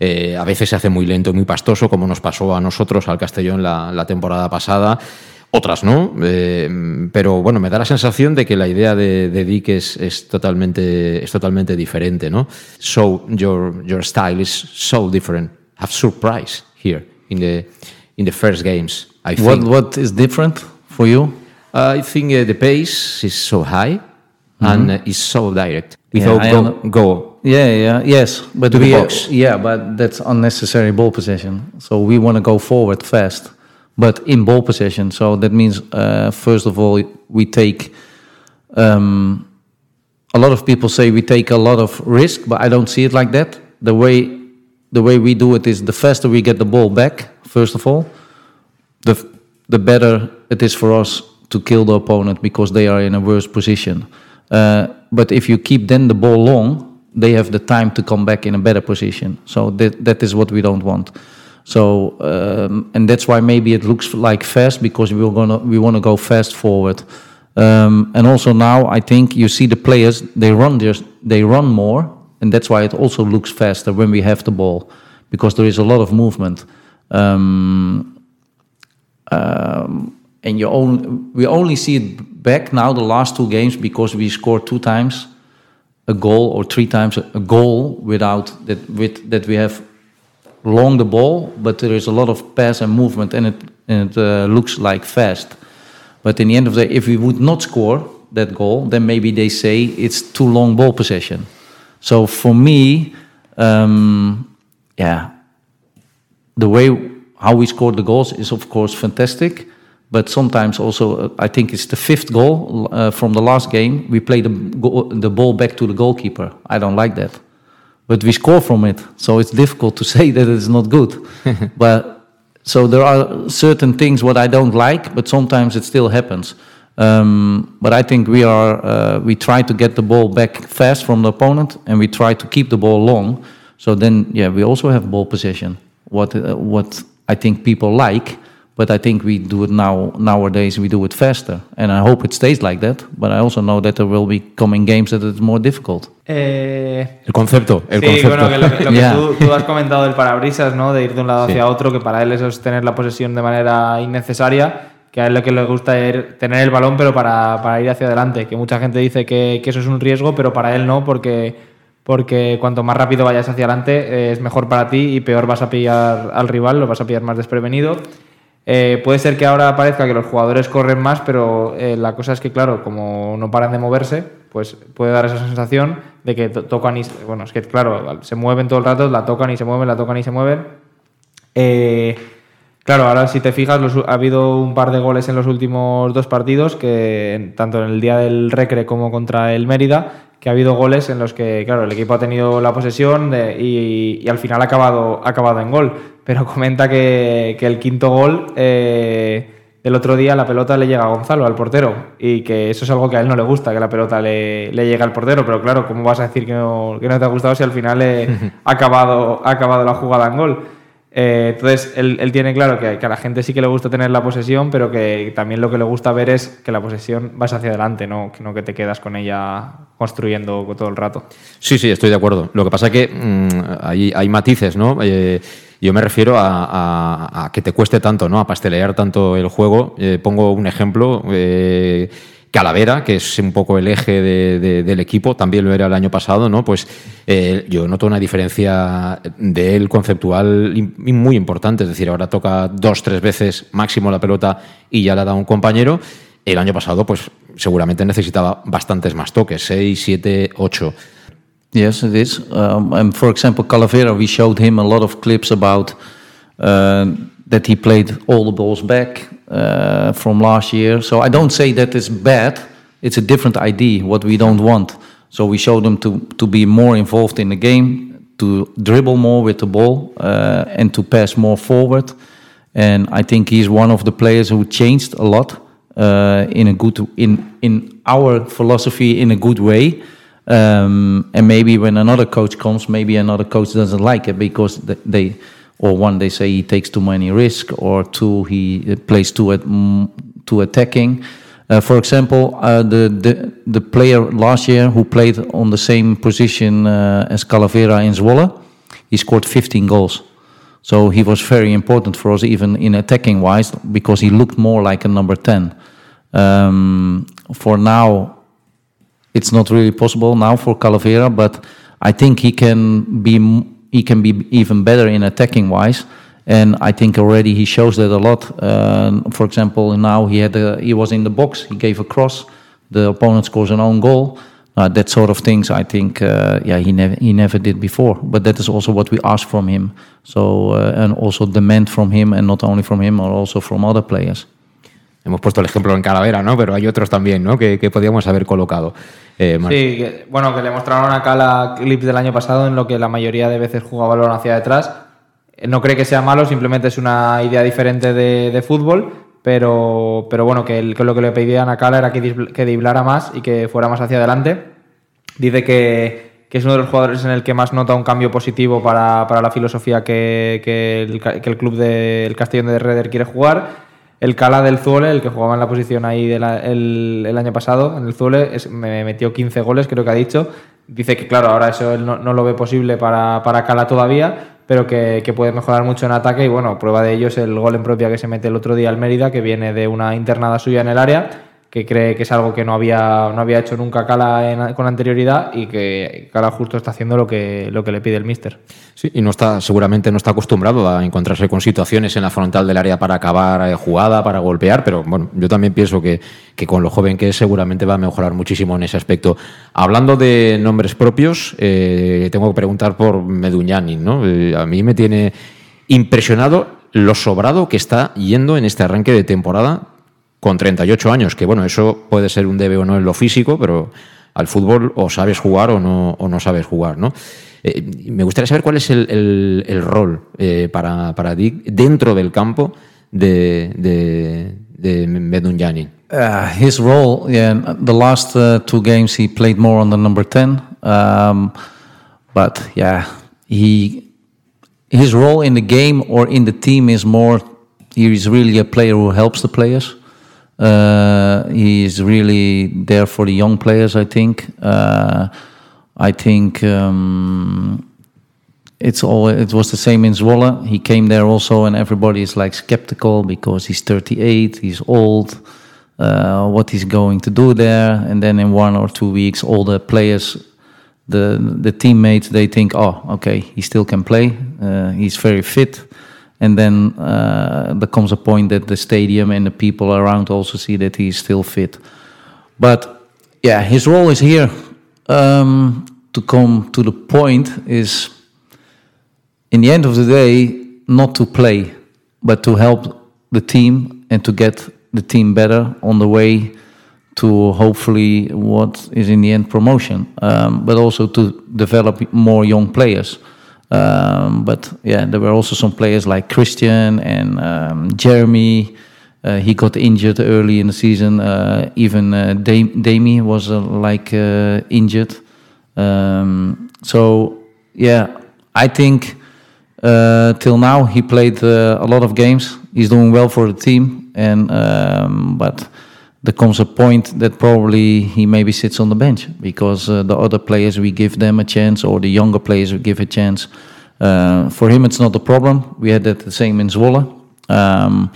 A veces se hace muy lento muy pastoso, como nos pasó a nosotros, al Castellón, la temporada pasada. Otras no, eh, pero bueno, me da la sensación de que la idea de, de Dick es, es totalmente, es totalmente diferente, ¿no? So your, your style is so different. Have surprise here in the, in the first games, I think. What what is different for you? I think uh, the pace is so high and uh, is so direct. Without I go, go. Yeah, yeah, yes, but we yeah, but that's unnecessary ball possession. So we want to go forward fast, but in ball possession. So that means uh, first of all we take. Um, a lot of people say we take a lot of risk, but I don't see it like that. The way the way we do it is the faster we get the ball back. First of all, the the better it is for us to kill the opponent because they are in a worse position. Uh, but if you keep then the ball long, they have the time to come back in a better position. So that that is what we don't want. So um, and that's why maybe it looks like fast because we're gonna we want to go fast forward. Um, and also now I think you see the players they run just they run more, and that's why it also looks faster when we have the ball because there is a lot of movement. Um, um, and you only, we only see it back now the last two games because we scored two times a goal or three times a a goal without that with that we have long the ball, but there is a lot of pass and movement, and it and it uh, looks like fast. But in the end of the day, if we would not score that goal, then maybe they say it's too long ball possession. So for me, um, yeah, the way how we scored the goals is of course fantastic, but sometimes also uh, I think it's the fifth goal uh, from the last game. We play the the ball back to the goalkeeper. I don't like that, but we score from it, so it's difficult to say that it's not good. but so there are certain things what I don't like, but sometimes it still happens. Um, but I think we are uh, we try to get the ball back fast from the opponent, and we try to keep the ball long. So then, yeah, we also have ball possession. What uh, what I think people like, but I think we do it now nowadays. We do it faster, and I hope it stays like that. But I also know that there will be coming games that it's more difficult. Eh, El concepto, el sí, concepto. bueno, que lo, que- lo que Yeah. tú, tú has comentado del parabrisas, ¿no? De ir de un lado Sí. hacia otro, que para él eso es tener la posesión de manera innecesaria, que a él lo que le gusta es tener el balón, pero para, para ir hacia adelante. Que mucha gente dice que, que eso es un riesgo, pero para él no, porque, porque cuanto más rápido vayas hacia adelante eh, es mejor para ti y peor vas a pillar al rival, lo vas a pillar más desprevenido. Eh, puede ser que ahora parezca que los jugadores corren más, pero eh, la cosa es que, claro, como no paran de moverse, pues puede dar esa sensación de que to- tocan y... Bueno, es que, claro, se mueven todo el rato, la tocan y se mueven, la tocan y se mueven. Eh, claro, ahora si te fijas, ha habido un par de goles en los últimos dos partidos, que tanto en el día del Recre como contra el Mérida, que ha habido goles en los que, claro, el equipo ha tenido la posesión de- y, y al final ha acabado, ha acabado en gol. Pero comenta que, que el quinto gol eh, del otro día la pelota le llega a Gonzalo, al portero, y que eso es algo que a él no le gusta, que la pelota le, le llegue al portero. Pero claro, ¿cómo vas a decir que no, que no te ha gustado si al final eh, ha, acabado, ha acabado la jugada en gol? Eh, entonces, él, él tiene claro que, que a la gente sí que le gusta tener la posesión, pero que también lo que le gusta ver es que la posesión vas hacia adelante, no que, no que te quedas con ella construyendo todo el rato. Sí, sí, estoy de acuerdo. Lo que pasa que mm, hay, hay matices, ¿no? Eh, yo me refiero a, que te cueste tanto, ¿no? A pastelear tanto el juego. Eh, pongo un ejemplo. eh, Calavera, que es un poco el eje del equipo, también lo era el año pasado, ¿no? Pues eh, yo noto una diferencia de él conceptual muy importante. Es decir, ahora toca dos, tres veces máximo la pelota y ya la da un compañero. El año pasado, pues seguramente necesitaba bastantes más toques, seis, siete, ocho. Yes, it is. Um, and for example, Calavera, we showed him a lot of clips about uh, that he played all the balls back uh, from last year. So I don't say that it's bad. It's a different idea, what we don't want. So we showed him to, to be more involved in the game, to dribble more with the ball, uh, and to pass more forward. And I think he's one of the players who changed a lot in a good in in our philosophy in a good way. Um, and maybe when another coach comes, maybe another coach doesn't like it because they, or one they say he takes too many risks, or two he plays too at, too attacking. Uh, for example, uh, the, the the player last year who played on the same position uh, as Calavera in Zwolle, he scored 15 goals. So he was very important for us, even in attacking wise, because he looked more like a number 10. Um, for now, it's not really possible now for Calavera, but I think he can be he can be even better in attacking wise. And I think already he shows that a lot. Uh, for example, now he had a, he was in the box, he gave a cross, the opponent scores an own goal. Uh, that sort of things, I think, uh, yeah, he never he never did before. But that is also what we ask from him. So uh, and also demand from him, and not only from him, but also from other players. Hemos puesto el ejemplo en Calavera, ¿no? Pero hay otros también, ¿no? Que, que podíamos haber colocado. Eh, sí, bueno, que le mostraron a Cala clips del año pasado en lo que la mayoría de veces jugaba balón hacia detrás. No cree que sea malo, simplemente es una idea diferente de, de fútbol, pero, pero bueno, que, que, lo que le pedían a Cala era que, que driblara más y que fuera más hacia adelante. Dice que, que, es uno de los jugadores en el que más nota un cambio positivo para, para la filosofía que, que el, club del Castellón de Reder quiere jugar el Cala del Zuole, el que jugaba en la posición ahí el, año pasado, en el Zuole, me metió 15 goles, creo que ha dicho. Dice que, claro, ahora eso él no, lo ve posible para, para Cala todavía, pero que, que, puede mejorar mucho en ataque. Y bueno, prueba de ello es el gol en propia que se mete el otro día al Mérida, que viene de una internada suya en el área que cree que es algo que no había, no había hecho nunca Cala con anterioridad y que Cala justo está haciendo lo que, lo que le pide el míster. Sí, y no está, seguramente no está acostumbrado a encontrarse con situaciones en la frontal del área para acabar eh, jugada, para golpear, pero bueno, yo también pienso que, que, con lo joven que es seguramente va a mejorar muchísimo en ese aspecto. Hablando de nombres propios, eh, tengo que preguntar por Meduñani, ¿no? Eh, a mí me tiene impresionado lo sobrado que está yendo en este arranque de temporada con 38 años, que bueno, eso puede ser un debe o no en lo físico, pero al fútbol o sabes jugar o no, o no sabes jugar, ¿no? Eh, me gustaría saber cuál es el, el, el rol eh, para, para Dick dentro del campo de, de, de. Uh, his role, yeah, the last uh, two games he played more on the number 10. Um, but yeah, he his role in the game or in the team is more, he is really a player who helps the players. Uh, he's really there for the young players. I think. Uh, I think um, it's all. It was the same in Zwolle. He came there also, and everybody is like skeptical because he's 38. He's old. Uh, what he's going to do there, and then in one or two weeks, all the players, the the teammates, they think, oh, okay, he still can play. Uh, he's very fit and then uh, there comes a point that the stadium and the people around also see that he's still fit. But yeah, his role is here. Um, to come to the point is, in the end of the day, not to play, but to help the team and to get the team better on the way to hopefully what is in the end promotion, um, but also to develop more young players. Um, but yeah, there were also some players like Christian and um, Jeremy. Uh, he got injured early in the season. Uh, even uh, Dami was uh, like uh, injured. Um, so yeah, I think uh, till now he played uh, a lot of games. He's doing well for the team, and um, but there comes a point that probably he maybe sits on the bench because uh, the other players we give them a chance or the younger players we give a chance. Uh, for him, it's not a problem. We had that the same in Zwolle. Um,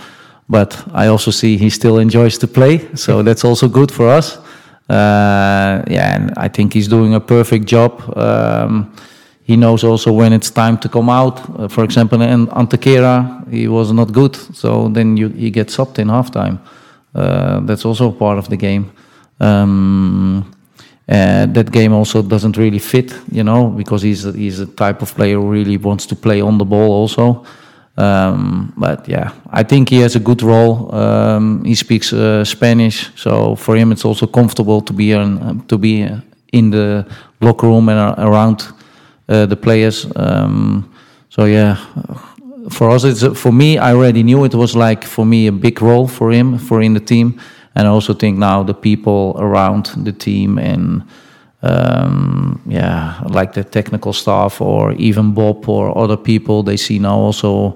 but I also see he still enjoys to play, so that's also good for us. Uh, yeah, and I think he's doing a perfect job. Um, he knows also when it's time to come out. Uh, for example, in Antequera, he was not good, so then you, he gets subbed in halftime. Uh, that's also part of the game. Um, uh, that game also doesn't really fit, you know, because he's a, he's a type of player who really wants to play on the ball also. Um, but yeah, I think he has a good role. Um, he speaks uh, Spanish, so for him it's also comfortable to be in, to be in the locker room and around uh, the players. Um, so yeah, for us, it's for me. I already knew it was like for me a big role for him for in the team, and I also think now the people around the team and um, yeah, like the technical staff or even Bob or other people, they see now also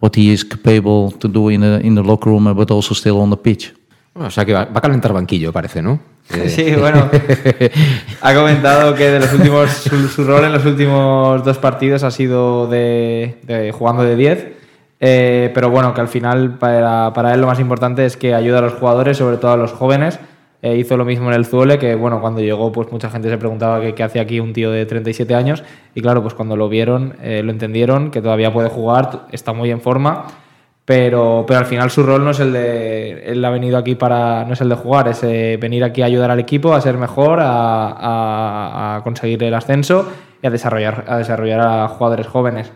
what he is capable to do in the, in the locker room, but also still on the pitch. O sea que va, va a calentar banquillo, parece, ¿no? Sí, bueno, ha comentado que de los últimos su, su, rol en los últimos dos partidos ha sido de, de jugando de 10, eh, pero bueno, que al final para, para él lo más importante es que ayuda a los jugadores, sobre todo a los jóvenes, eh, hizo lo mismo en el Zuele, que bueno, cuando llegó, pues mucha gente se preguntaba qué, hacía aquí un tío de 37 años. Y claro, pues cuando lo vieron, eh, lo entendieron, que todavía puede jugar, está muy en forma. Pero, pero al final su rol no es el de. Él ha venido aquí para. No es el de jugar, es eh, venir aquí a ayudar al equipo a ser mejor, a, a, a, conseguir el ascenso y a desarrollar, a desarrollar a jugadores jóvenes.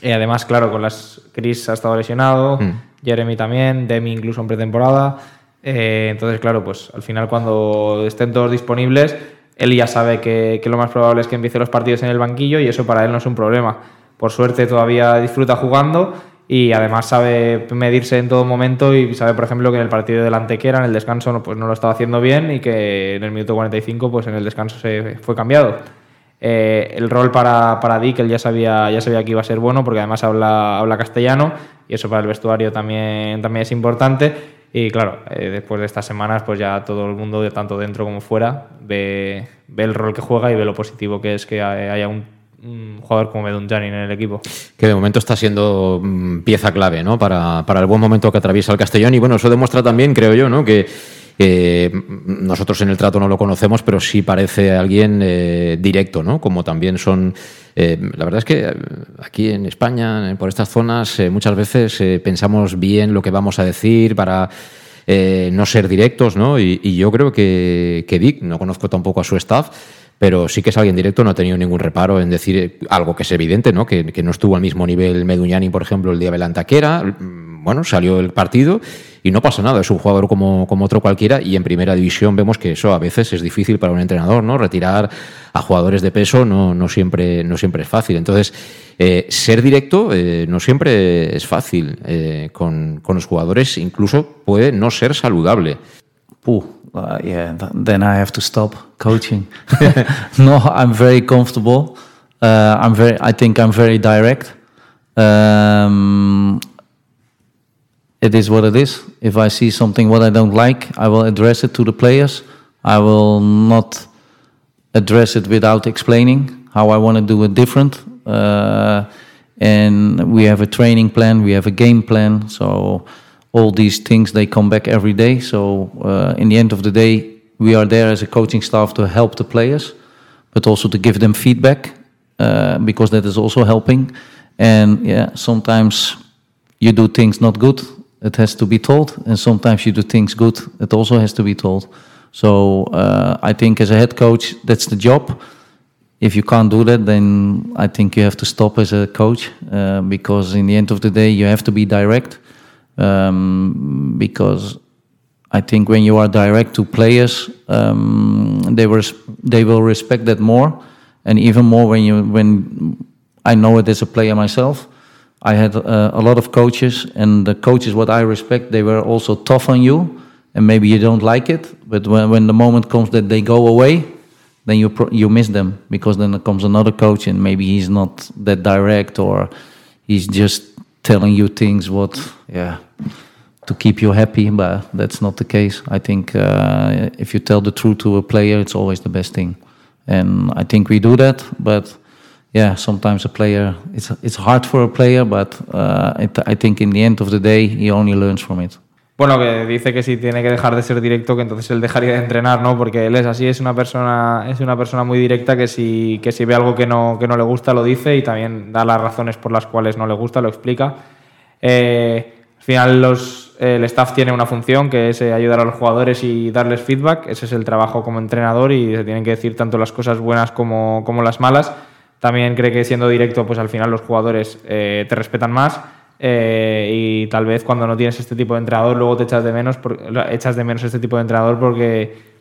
Y además, claro, con las. Chris ha estado lesionado, mm. Jeremy también, Demi incluso en pretemporada. Eh, entonces, claro, pues al final cuando estén todos disponibles, él ya sabe que, que, lo más probable es que empiece los partidos en el banquillo y eso para él no es un problema. Por suerte todavía disfruta jugando y además sabe medirse en todo momento y sabe, por ejemplo, que en el partido de la Antequera, en el descanso, no, pues no lo estaba haciendo bien y que en el minuto 45, pues en el descanso se fue cambiado. Eh, el rol para, para Dick, él ya sabía, ya sabía que iba a ser bueno porque además habla, habla castellano y eso para el vestuario también, también es importante. Y claro, eh, después de estas semanas, pues ya todo el mundo, tanto dentro como fuera, ve, ve el rol que juega y ve lo positivo que es que haya un, un jugador como Medunjani en el equipo. Que de momento está siendo mm, pieza clave ¿no? para, para, el buen momento que atraviesa el Castellón. Y bueno, eso demuestra también, creo yo, ¿no? que eh, nosotros en el trato no lo conocemos, pero sí parece alguien eh, directo, ¿no? Como también son. Eh, la verdad es que aquí en España, por estas zonas, eh, muchas veces eh, pensamos bien lo que vamos a decir para no ser directos, ¿no? Y, y yo creo que, que Dick, no conozco tampoco a su staff, pero sí que es alguien directo, no ha tenido ningún reparo en decir algo que es evidente, ¿no? Que, que no estuvo al mismo nivel Meduñani, por ejemplo, el día de la Antaquera. Bueno, salió el partido y no pasa nada, es un jugador como, como otro cualquiera y en primera división vemos que eso a veces es difícil para un entrenador, ¿no? Retirar a jugadores de peso no, no, siempre, no siempre es fácil. Entonces, eh, ser directo eh, no siempre es fácil eh, con, con, los jugadores, incluso puede no ser saludable. Uh, uh, yeah, then I have to stop coaching. no, I'm very comfortable. Uh, I'm very, I think I'm very direct. Um, it is what it is. If I see something what I don't like, I will address it to the players. I will not address it without explaining how I want to do it different. Uh, and we have a training plan, we have a game plan. So all these things they come back every day. So uh, in the end of the day, we are there as a coaching staff to help the players, but also to give them feedback uh, because that is also helping. And yeah, sometimes you do things not good it has to be told, and sometimes you do things good, it also has to be told. So uh, I think as a head coach, that's the job. If you can't do that, then I think you have to stop as a coach uh, because in the end of the day, you have to be direct. Um, because I think when you are direct to players, um, they will they will respect that more, and even more when you when I know it as a player myself. I had uh, a lot of coaches, and the coaches, what I respect, they were also tough on you, and maybe you don't like it. But when, when the moment comes that they go away, then you you miss them because then comes another coach, and maybe he's not that direct, or he's just telling you things what, yeah, to keep you happy. But that's not the case. I think uh, if you tell the truth to a player, it's always the best thing, and I think we do that. But yeah, sometimes a player it's it's hard for a player, but uh, it, I think in the end of the day he only learns from it. Bueno, que dice que si tiene que dejar de ser directo, que entonces él dejaría de entrenar, ¿no? Porque él es así, es una persona, es una persona muy directa que si, que si ve algo que no, que no le gusta lo dice y también da las razones por las cuales no le gusta, lo explica. Eh, final los, el staff tiene una función que es eh, ayudar a los jugadores y darles feedback. Ese es el trabajo como entrenador y se tienen que decir tanto las cosas buenas como, como las malas. También cree que siendo directo, pues al final los jugadores eh, te respetan más eh, y tal vez cuando no tienes este tipo de entrenador luego te echas de menos, por, echas de menos este tipo de entrenador porque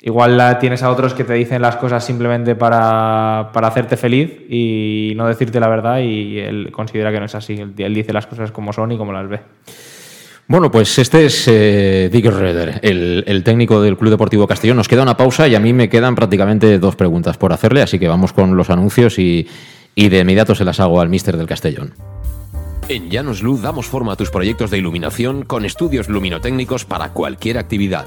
igual la, tienes a otros que te dicen las cosas simplemente para, para, hacerte feliz y no decirte la verdad y él considera que no es así, él, él dice las cosas como son y como las ve. Bueno, pues este es eh, Dick Reder, el, el, técnico del Club Deportivo Castellón. Nos queda una pausa y a mí me quedan prácticamente dos preguntas por hacerle, así que vamos con los anuncios y, y de inmediato se las hago al mister del Castellón. En Llanos Luz damos forma a tus proyectos de iluminación con estudios luminotécnicos para cualquier actividad.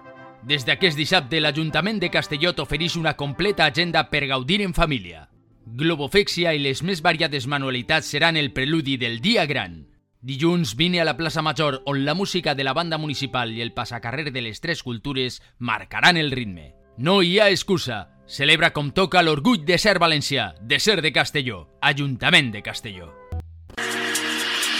Des d'aquest dissabte, l'Ajuntament de Castelló t'ofereix una completa agenda per gaudir en família. Globofèxia i les més variades manualitats seran el preludi del dia gran. Dilluns vine a la plaça Major, on la música de la banda municipal i el passacarrer de les tres cultures marcaran el ritme. No hi ha excusa. Celebra com toca l'orgull de ser valencià, de ser de Castelló, Ajuntament de Castelló.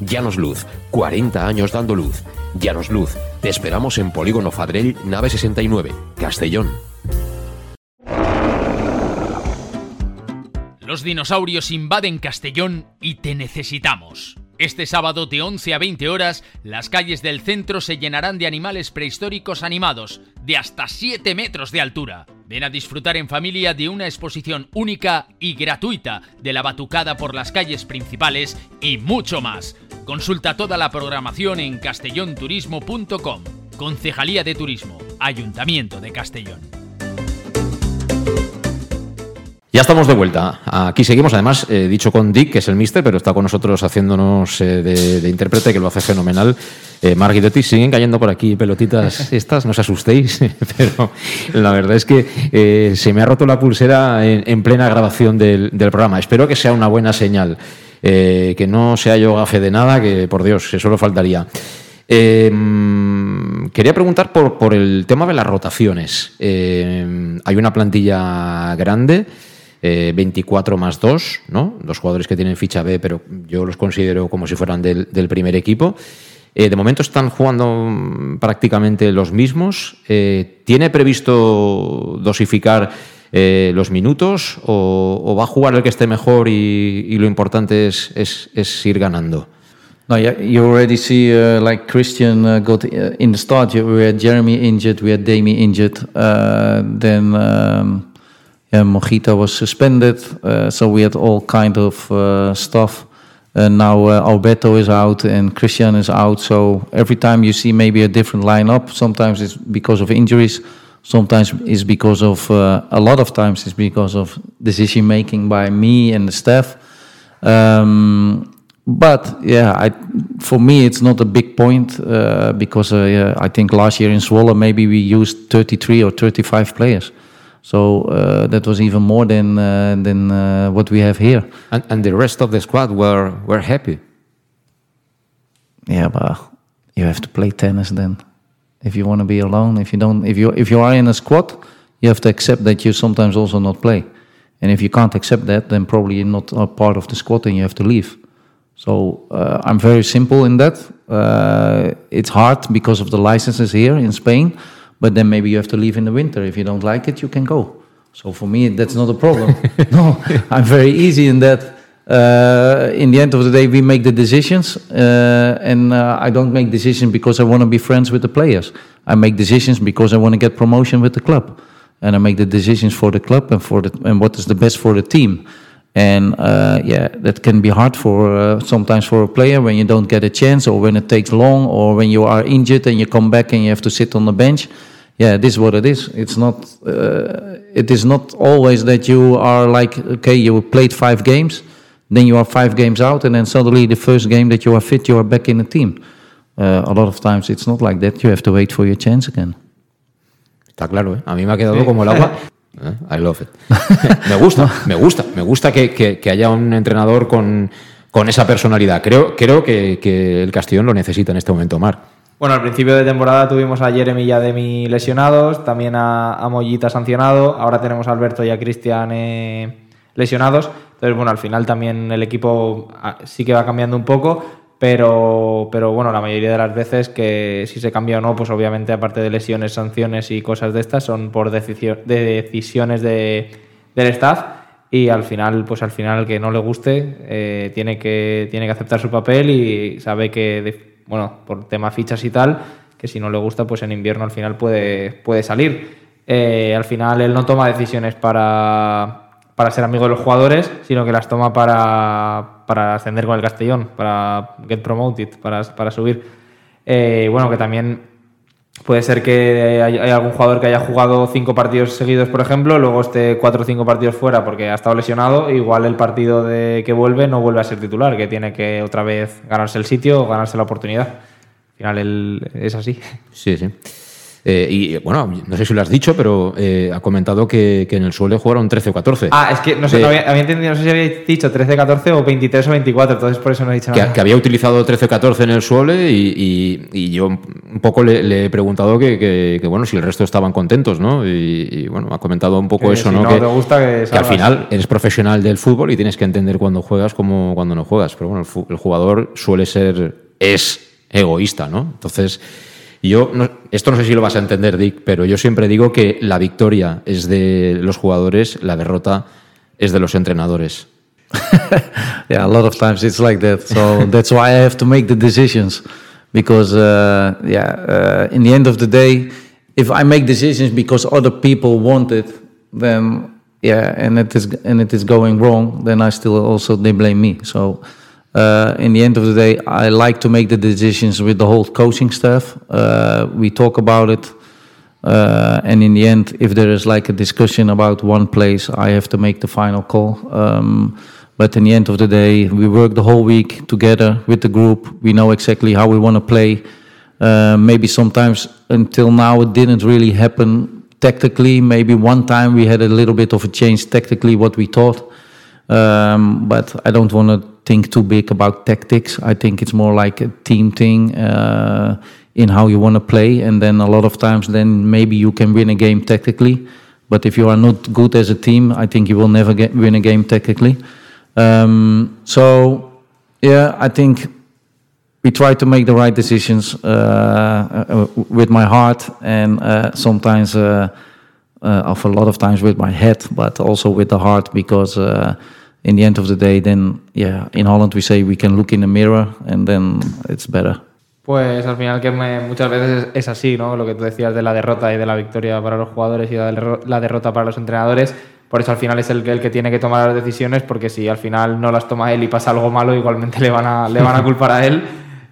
Llanos Luz, 40 años dando luz. Llanos Luz, te esperamos en Polígono Fadrell, nave 69, Castellón. Los dinosaurios invaden Castellón y te necesitamos. Este sábado de 11 a 20 horas, las calles del centro se llenarán de animales prehistóricos animados, de hasta 7 metros de altura. Ven a disfrutar en familia de una exposición única y gratuita de la batucada por las calles principales y mucho más. Consulta toda la programación en castellonturismo.com. Concejalía de Turismo, Ayuntamiento de Castellón. Ya estamos de vuelta. Aquí seguimos, además, eh, dicho con Dick, que es el mister, pero está con nosotros haciéndonos eh, de, de intérprete, que lo hace fenomenal. Eh, Marguerite, siguen cayendo por aquí pelotitas estas, no os asustéis, pero la verdad es que eh, se me ha roto la pulsera en, en plena grabación del, del programa. Espero que sea una buena señal, eh, que no sea yo gafe de nada, que por Dios, eso lo faltaría. Eh, quería preguntar por, por, el tema de las rotaciones. Eh, hay una plantilla grande, eh, 24 más 2, ¿no? Dos jugadores que tienen ficha B, pero yo los considero como si fueran del, primer equipo. Eh, de momento están jugando mm, prácticamente los mismos. Eh, ¿Tiene previsto dosificar eh, los minutos o, va a jugar el que esté mejor y, lo importante es, ir ganando? No, you already see uh, like Christian uh, got uh, in the start. We had Jeremy injured, we had Dami injured. Uh, then um, yeah, Mojito was suspended, uh, so we had all kind of uh, stuff. And now Alberto is out and Christian is out. So every time you see maybe a different lineup, sometimes it's because of injuries, sometimes it's because of a lot of times it's because of decision making by me and the staff. Um, but yeah, I, for me it's not a big point uh, because uh, yeah, I think last year in Zwolle maybe we used 33 or 35 players, so uh, that was even more than uh, than uh, what we have here. And, and, the rest of the squad were were happy. Yeah, but you have to play tennis then. If you want to be alone, if you don't, if you if you are in a squad, you have to accept that you sometimes also not play. And if you can't accept that, then probably you're not a part of the squad and you have to leave. So uh, I'm very simple in that. Uh, it's hard because of the licenses here in Spain, but then maybe you have to leave in the winter. If you don't like it, you can go. So for me, that's not a problem. no, I'm very easy in that. Uh, in the end of the day, we make the decisions, uh, and uh, I don't make decisions because I want to be friends with the players. I make decisions because I want to get promotion with the club, and I make the decisions for the club and for the and what is the best for the team. And uh, yeah, that can be hard for uh, sometimes for a player when you don't get a chance, or when it takes long, or when you are injured and you come back and you have to sit on the bench. Yeah, this is what it is. It's not. Uh, it is not always that you are like okay, you played five games, then you are five games out, and then suddenly the first game that you are fit, you are back in the team. Uh, a lot of times it's not like that. You have to wait for your chance again. Está claro, ¿eh? A mí me ha quedado sí. como el agua. I love it. me gusta, me gusta, me gusta que, que, que haya un entrenador con, con, esa personalidad. Creo, creo que, que, el Castellón lo necesita en este momento, Mar. Bueno, al principio de temporada tuvimos a Jeremy y a Demi lesionados, también a, a Mollita sancionado, ahora tenemos a Alberto y a Cristian eh, lesionados. Entonces, bueno, al final también el equipo ah, sí que va cambiando un poco, pero, pero bueno, la mayoría de las veces que si se cambia o no, pues obviamente aparte de lesiones, sanciones y cosas de estas, son por decisiones de, del staff y al final, pues al final el que no le guste eh, tiene, que, tiene que aceptar su papel y sabe que, bueno, por tema fichas y tal, que si no le gusta, pues en invierno al final puede, puede salir. Eh, al final él no toma decisiones para, para ser amigo de los jugadores, sino que las toma para, para ascender con el Castellón, para get promoted, para, para subir. Eh, bueno, que también puede ser que hay, hay algún jugador que haya jugado cinco partidos seguidos, por ejemplo, luego esté cuatro o cinco partidos fuera porque ha estado lesionado, igual el partido de que vuelve no vuelve a ser titular, que tiene que otra vez ganarse el sitio o ganarse la oportunidad. Al final es así. Sí, sí. Eh, y bueno, no sé si lo has dicho, pero eh, ha comentado que, que en el suele jugaron 13 o 14. Ah, es que no sé, De- no había, había entendido, no sé si había dicho 13, 14 o 23 o 24, entonces por eso no he dicho que, nada. que había utilizado 13 o 14 en el suele y, y- y yo un poco le, le he preguntado que, que- bueno, si el resto estaban contentos, ¿no? Y, y, bueno, ha comentado un poco eso, si ¿no? no que, te gusta, que que al final eres profesional del fútbol y tienes que entender cuando juegas como cuando no juegas. Pero bueno, el, el jugador suele ser, es egoísta, ¿no? Entonces, yo, no- esto no sé si lo vas a entender, Dick, pero yo siempre digo que la victoria es de los jugadores, la derrota es de los entrenadores. yeah, a lot of times it's like that. So that's why I have to make the decisions, because uh, yeah, uh, in the end of the day, if I make decisions because other people want it, then yeah, and it is and it is going wrong, then I still also they blame me. So. Uh, in the end of the day, I like to make the decisions with the whole coaching staff. Uh, we talk about it, uh, and in the end, if there is like a discussion about one place, I have to make the final call. Um, but in the end of the day, we work the whole week together with the group. We know exactly how we want to play. Uh, maybe sometimes until now it didn't really happen tactically. Maybe one time we had a little bit of a change tactically what we thought. Um, but I don't want to think too big about tactics. I think it's more like a team thing uh, in how you want to play, and then a lot of times, then maybe you can win a game tactically. But if you are not good as a team, I think you will never get, win a game tactically. Um, so, yeah, I think we try to make the right decisions uh, uh, with my heart and uh, sometimes uh, uh, of a lot of times with my head but also with the heart because uh, in the end of the day then yeah in holland we say we can look in the mirror and then it's better Pues al final que me- muchas veces es así, ¿no? Lo que tú decías de la derrota y de la victoria para los jugadores y derro- la derrota para los entrenadores. Por eso al final es el, el que tiene que tomar las decisiones, porque si al final no las toma él y pasa algo malo, igualmente le van a, le van a culpar a él.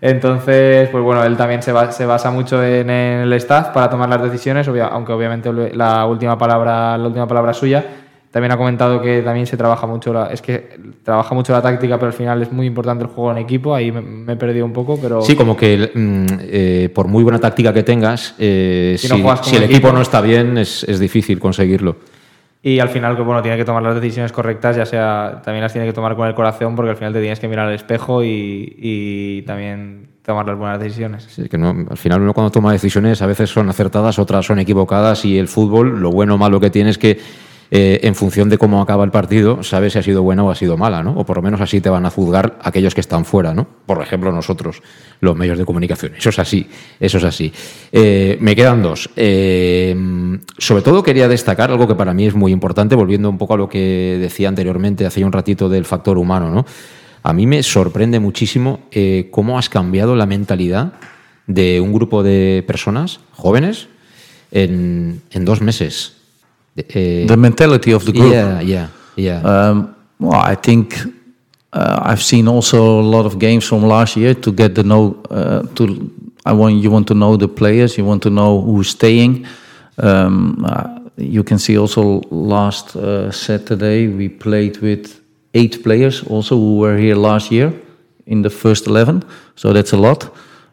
Entonces, pues bueno, él también se, ba- se basa mucho en, el staff para tomar las decisiones, obvia- aunque obviamente la última palabra, la última palabra es suya. También ha comentado que también se trabaja mucho la, es que trabaja mucho la táctica, pero al final es muy importante el juego en equipo. Ahí me, me he perdido un poco, pero Sí, como que mm, eh, por muy buena táctica que tengas, eh, Si si, no si el equipo equipo- no está bien, es, es difícil conseguirlo. Y al final, que bueno, tiene que tomar las decisiones correctas, ya sea, también las tiene que tomar con el corazón, porque al final te tienes que mirar al espejo y, y también tomar las buenas decisiones. Sí, que no, al final uno cuando toma decisiones a veces son acertadas, otras son equivocadas y el fútbol, lo bueno o malo que tiene es que eh, en función de cómo acaba el partido, sabes si ha sido buena o ha sido mala, ¿no? O por lo menos así te van a juzgar aquellos que están fuera, ¿no? Por ejemplo, nosotros, los medios de comunicación. Eso es así, eso es así. Eh, me quedan dos. Eh, sobre todo quería destacar algo que para mí es muy importante, volviendo un poco a lo que decía anteriormente, hace un ratito del factor humano, ¿no? A mí me sorprende muchísimo cómo has cambiado la mentalidad de un grupo de personas jóvenes en, en dos meses. Eh, the mentality of the group Yeah, yeah, yeah. Um, well, I think uh, I've seen also a lot of games from last year to get the know. Uh, to I want you want to know the players. You want to know who's staying. Um, uh, you can see also last uh, Saturday we played with eight players also who were here last year in the first eleven. So that's a lot.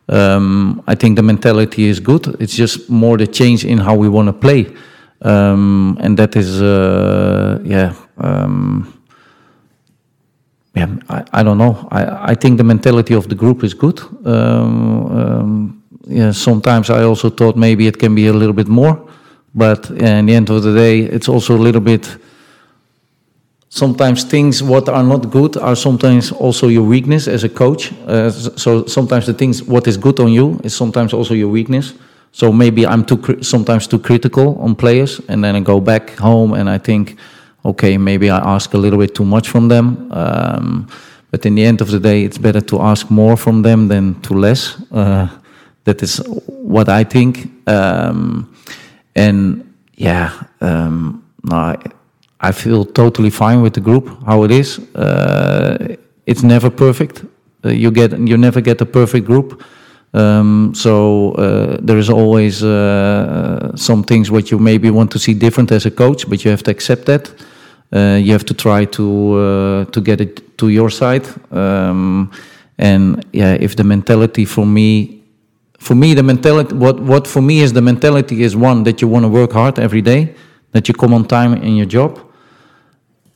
Um, I think the mentality is good. It's just more the change in how we want to play, um, and that is uh, yeah. Um, yeah, I, I don't know. I, I think the mentality of the group is good. Um, um, yeah, sometimes I also thought maybe it can be a little bit more, but in the end of the day, it's also a little bit. Sometimes things what are not good are sometimes also your weakness as a coach. Uh, so sometimes the things what is good on you is sometimes also your weakness. So maybe I'm too sometimes too critical on players, and then I go back home and I think, okay, maybe I ask a little bit too much from them. Um, but in the end of the day, it's better to ask more from them than to less. Uh, that is what I think. Um, and yeah, um, I, I feel totally fine with the group how it is. Uh, it's never perfect. Uh, you get you never get a perfect group. Um, so uh, there is always uh, some things what you maybe want to see different as a coach, but you have to accept that. Uh, you have to try to uh, to get it to your side. Um, and yeah, if the mentality for me, for me the mentality, what what for me is the mentality is one that you want to work hard every day, that you come on time in your job,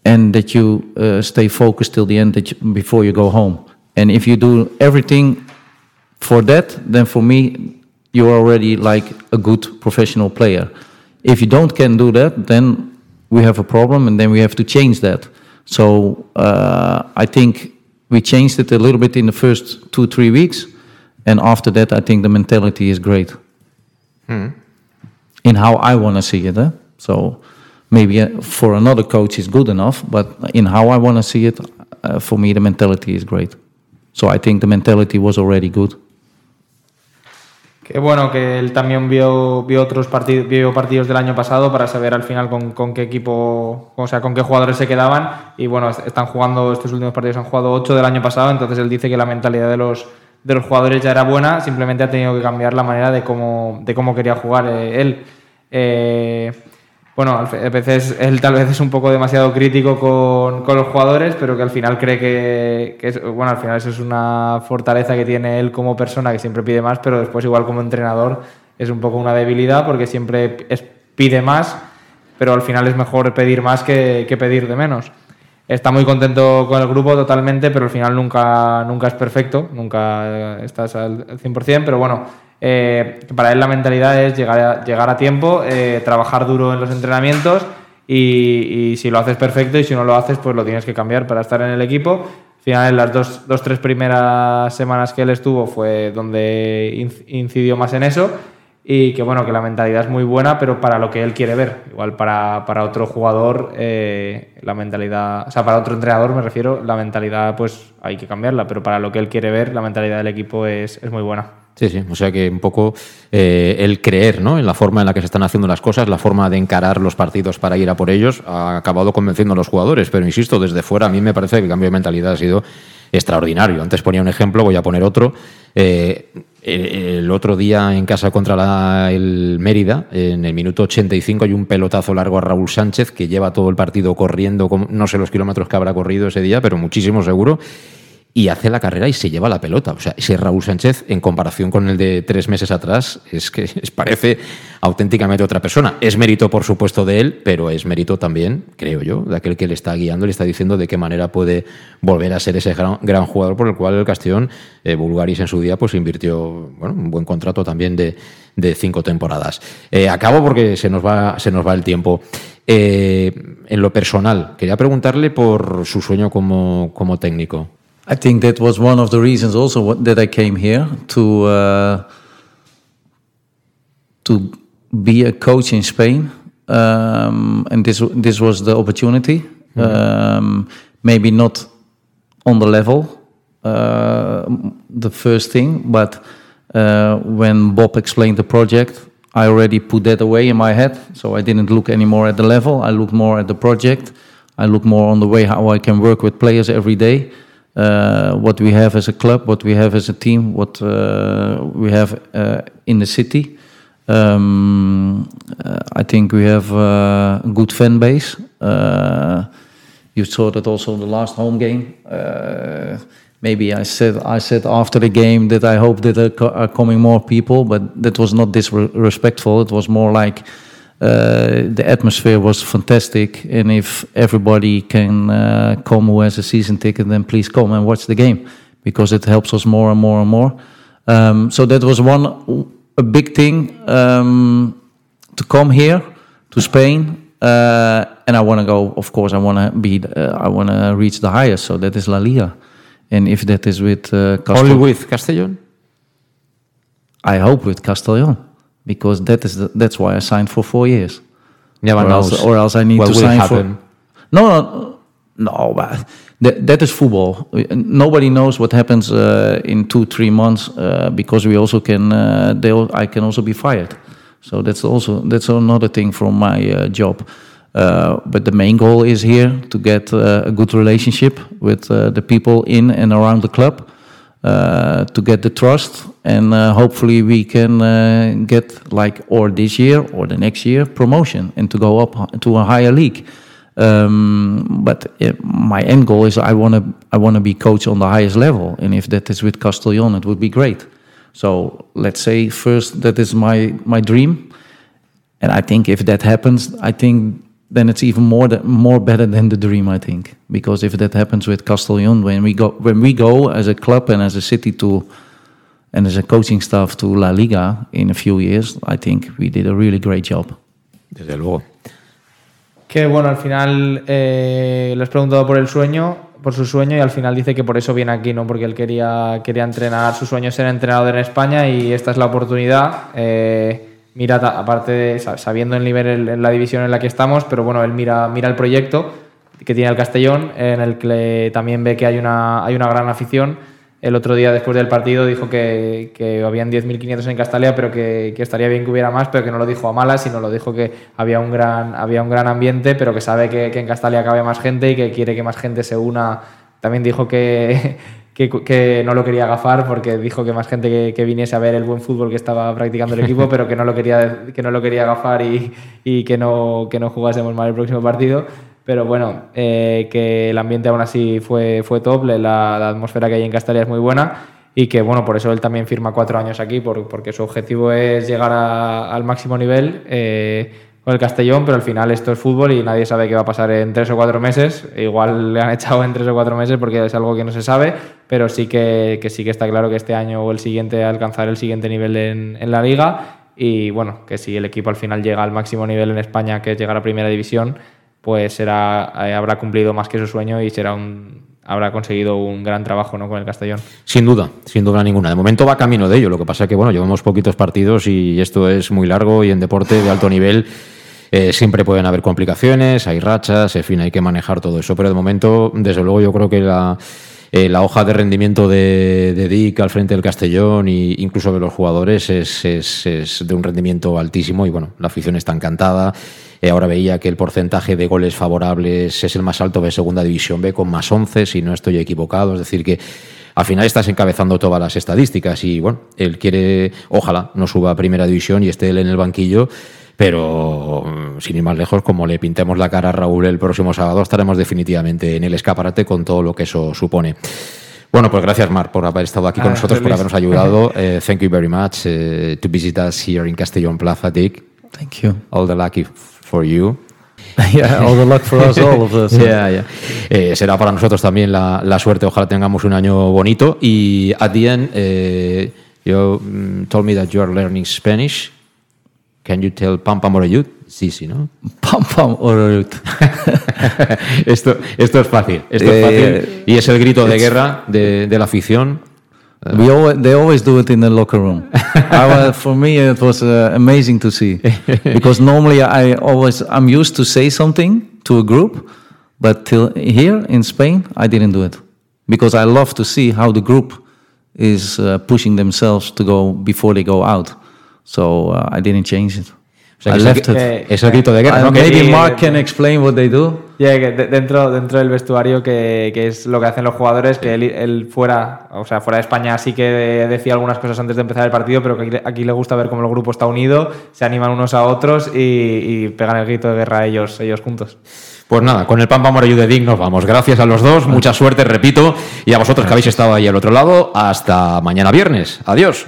and that you uh, stay focused till the end that you, before you go home. And if you do everything for that, then for me, you're already like a good professional player. If you don't can do that, then we have a problem, and then we have to change that. So uh, I think we changed it a little bit in the first two three weeks, and after that, I think the mentality is great. In how I want to see it, eh? so maybe uh, for another coach is good enough, but in how I want to see it, uh, for me the mentality is great. So I think the mentality was already good. Que bueno, que él también vio, vio otros partidos, vio partidos del año pasado para saber al final con, con qué equipo, o sea, con qué jugadores se quedaban. Y bueno, est- están jugando, estos últimos partidos han jugado 8 del año pasado, entonces él dice que la mentalidad de los, de los jugadores ya era buena, simplemente ha tenido que cambiar la manera de cómo, de cómo quería jugar eh, él. Eh, bueno, a veces él tal vez es un poco demasiado crítico con, con los jugadores, pero que al final cree que, es, bueno, al final eso es una fortaleza que tiene él como persona, que siempre pide más, pero después igual como entrenador es un poco una debilidad porque siempre pide más, pero al final es mejor pedir más que, que pedir de menos. Está muy contento con el grupo totalmente, pero al final nunca, nunca es perfecto, nunca eh, estás al 100%, pero bueno, eh, para él la mentalidad es llegar a, llegar a tiempo, eh, trabajar duro en los entrenamientos y, si lo haces perfecto y si no lo haces, pues lo tienes que cambiar para estar en el equipo. Al final, en las dos, dos tres primeras semanas que él estuvo fue donde inc- incidió más en eso y que bueno, que la mentalidad es muy buena, pero para lo que él quiere ver. Igual para, para otro jugador, eh, la mentalidad, o sea, para otro entrenador me refiero, la mentalidad pues hay que cambiarla, pero para lo que él quiere ver, la mentalidad del equipo es, es muy buena. Sí, sí, o sea que un poco eh, el creer ¿no? en la forma en la que se están haciendo las cosas, la forma de encarar los partidos para ir a por ellos, ha acabado convenciendo a los jugadores. Pero insisto, desde fuera a mí me parece que el cambio de mentalidad ha sido extraordinario. Antes ponía un ejemplo, voy a poner otro. Eh, el, el otro día en casa contra la- el Mérida, en el minuto 85 hay un pelotazo largo a Raúl Sánchez que lleva todo el partido corriendo, no sé los kilómetros que habrá corrido ese día, pero muchísimo seguro y hace la carrera y se lleva la pelota. O sea, ese Raúl Sánchez, en comparación con el de tres meses atrás, es que parece auténticamente otra persona. Es mérito, por supuesto, de él, pero es mérito también, creo yo, de aquel que le está guiando, le está diciendo de qué manera puede volver a ser ese gran, gran jugador por el cual el Castellón, eh, Bulgaris en su día, pues invirtió bueno, un buen contrato también de, de cinco temporadas. Eh, acabo porque se nos va, se nos va el tiempo. Eh, en lo personal, quería preguntarle por su sueño como, como técnico. I think that was one of the reasons also what, that I came here to uh, to be a coach in Spain, um, and this this was the opportunity. Um, maybe not on the level, uh, the first thing, but uh, when Bob explained the project, I already put that away in my head. So I didn't look anymore at the level. I looked more at the project. I look more on the way how I can work with players every day. Uh, what we have as a club, what we have as a team, what uh, we have uh, in the city. Um, I think we have a good fan base. You saw that also in the last home game. Maybe I said I said after the game that I hope that there are coming more people, but that was not disrespectful. It was more like the atmosphere was fantastic, and if everybody can uh, come who has a season ticket, then please come and watch the game because it helps us more and more and more. Um, so that was one a big thing um, to come here to Spain, uh, and I want to go. Of course, I want to be. Uh, I want to reach the highest. So that is La Liga, and if that is with uh, Only with Castellón? I hope with Castellón, because that is the, that's why I signed for four years. Never or knows else, or else I need what to sign happen. for. No, no, no. But that, that is football. Nobody knows what happens uh, in two, three months uh, because we also can. Uh, they, I can also be fired. So that's also that's another thing from my uh, job. Uh, but the main goal is here to get uh, a good relationship with the people in and around the club, Uh, to get the trust, and uh, hopefully we can uh, get like or this year or the next year promotion and to go up to a higher league. Um, but it, my end goal is I want to I want to be coach on the highest level, and if that is with Castellon, it would be great. So let's say first that is my my dream, and I think if that happens, I think then it's even more that, more better than the dream. I think because if that happens with Castellon, when we go when we go as a club and as a city to and as a coaching staff to La Liga in a few years, I think we did a really great job. Desde luego. Que bueno, al final eh, le has preguntado por el sueño, por su sueño, y al final dice que por eso viene aquí, ¿no? Porque él quería, quería entrenar, su sueño es ser entrenador en España y esta es la oportunidad. Eh, mira, aparte de sabiendo el nivel en la división en la que estamos, pero bueno, él mira, mira el proyecto que tiene el Castellón, en el que también ve que hay una, hay una gran afición el otro día después del partido dijo que, que habían 10.500 en Castalia, pero que, que, estaría bien que hubiera más, pero que no lo dijo a malas, sino lo dijo que había un gran, había un gran ambiente, pero que sabe que, que en Castalia cabe más gente y que quiere que más gente se una. También dijo que, que, no lo quería agafar porque dijo que más gente que, viniese a ver el buen fútbol que estaba practicando el equipo, pero que no lo quería, que no lo quería agafar y, y que, no, que no jugásemos mal el próximo partido. Pero bueno, eh, que el ambiente aún así fue, fue top, la, atmósfera que hay en Castalia es muy buena y que bueno, por eso él también firma cuatro años aquí, porque su objetivo es llegar al máximo nivel eh, con el Castellón, pero al final esto es fútbol y nadie sabe qué va a pasar en tres o cuatro meses. Igual le han echado en tres o cuatro meses porque es algo que no se sabe, pero sí que, sí que está claro que este año o el siguiente alcanzar el siguiente nivel en, en la liga y bueno, que si el equipo al final llega al máximo nivel en España, que es llegar a primera división, pues será, eh, habrá cumplido más que su sueño y será un, habrá conseguido un gran trabajo ¿no? con el Castellón. Sin duda, sin duda ninguna. De momento va camino de ello. Lo que pasa es que bueno, llevamos poquitos partidos y esto es muy largo y en deporte de alto nivel eh, siempre pueden haber complicaciones, hay rachas, en fin, hay que manejar todo eso. Pero de momento, desde luego, yo creo que la, eh, la hoja de rendimiento de, de, Dick al frente del Castellón e incluso de los jugadores es, es, es de un rendimiento altísimo y bueno, la afición está encantada. Eh, ahora veía que el porcentaje de goles favorables es el más alto de Segunda División B, con más 11, si no estoy equivocado. Es decir, que al final estás encabezando todas las estadísticas y bueno, él quiere, ojalá no suba a Primera División y esté él en el banquillo. Pero mm, sin ir más lejos, como le pintemos la cara a Raúl el próximo sábado, estaremos definitivamente en el escaparate con todo lo que eso supone. Bueno, pues gracias, Marc, por haber estado aquí con nosotros, por habernos ayudado. Uh, thank you very much uh, to visit us here in Castellón Plaza, Dick. Thank you. All the lucky for you. yeah, all the luck for us, all of us. yeah, yeah. Eh, será para nosotros también la, la, suerte. Ojalá tengamos un año bonito. Y at the end, eh, you mm, told me that you are learning Spanish. Can you tell Pam Pam Orayut? Sí, sí, ¿no? Pam Pam esto, esto es fácil. Esto es fácil. Eh, y es el grito de guerra de, de la afición. We always, they always do it in the locker room. I, for me, it was uh, amazing to see because normally I always I'm used to say something to a group, but till here in Spain I didn't do it because I love to see how the group is uh, pushing themselves to go before they go out. So uh, I didn't change it. O sea, I left it. Eh, es el grito de guerra, ¿no? Maybe que, Mark can explain what they do. Yeah, que dentro, dentro del vestuario, que, que, es lo que hacen los jugadores, que él, él, fuera, o sea, fuera de España sí que decía algunas cosas antes de empezar el partido, pero que aquí, aquí le gusta ver cómo el grupo está unido, se animan unos a otros y, y pegan el grito de guerra a ellos, ellos juntos. Pues nada, con el Pampa Morello de Dig nos vamos. Gracias a los dos, mucha suerte, repito, y a vosotros que habéis estado ahí al otro lado. Hasta mañana viernes. Adiós.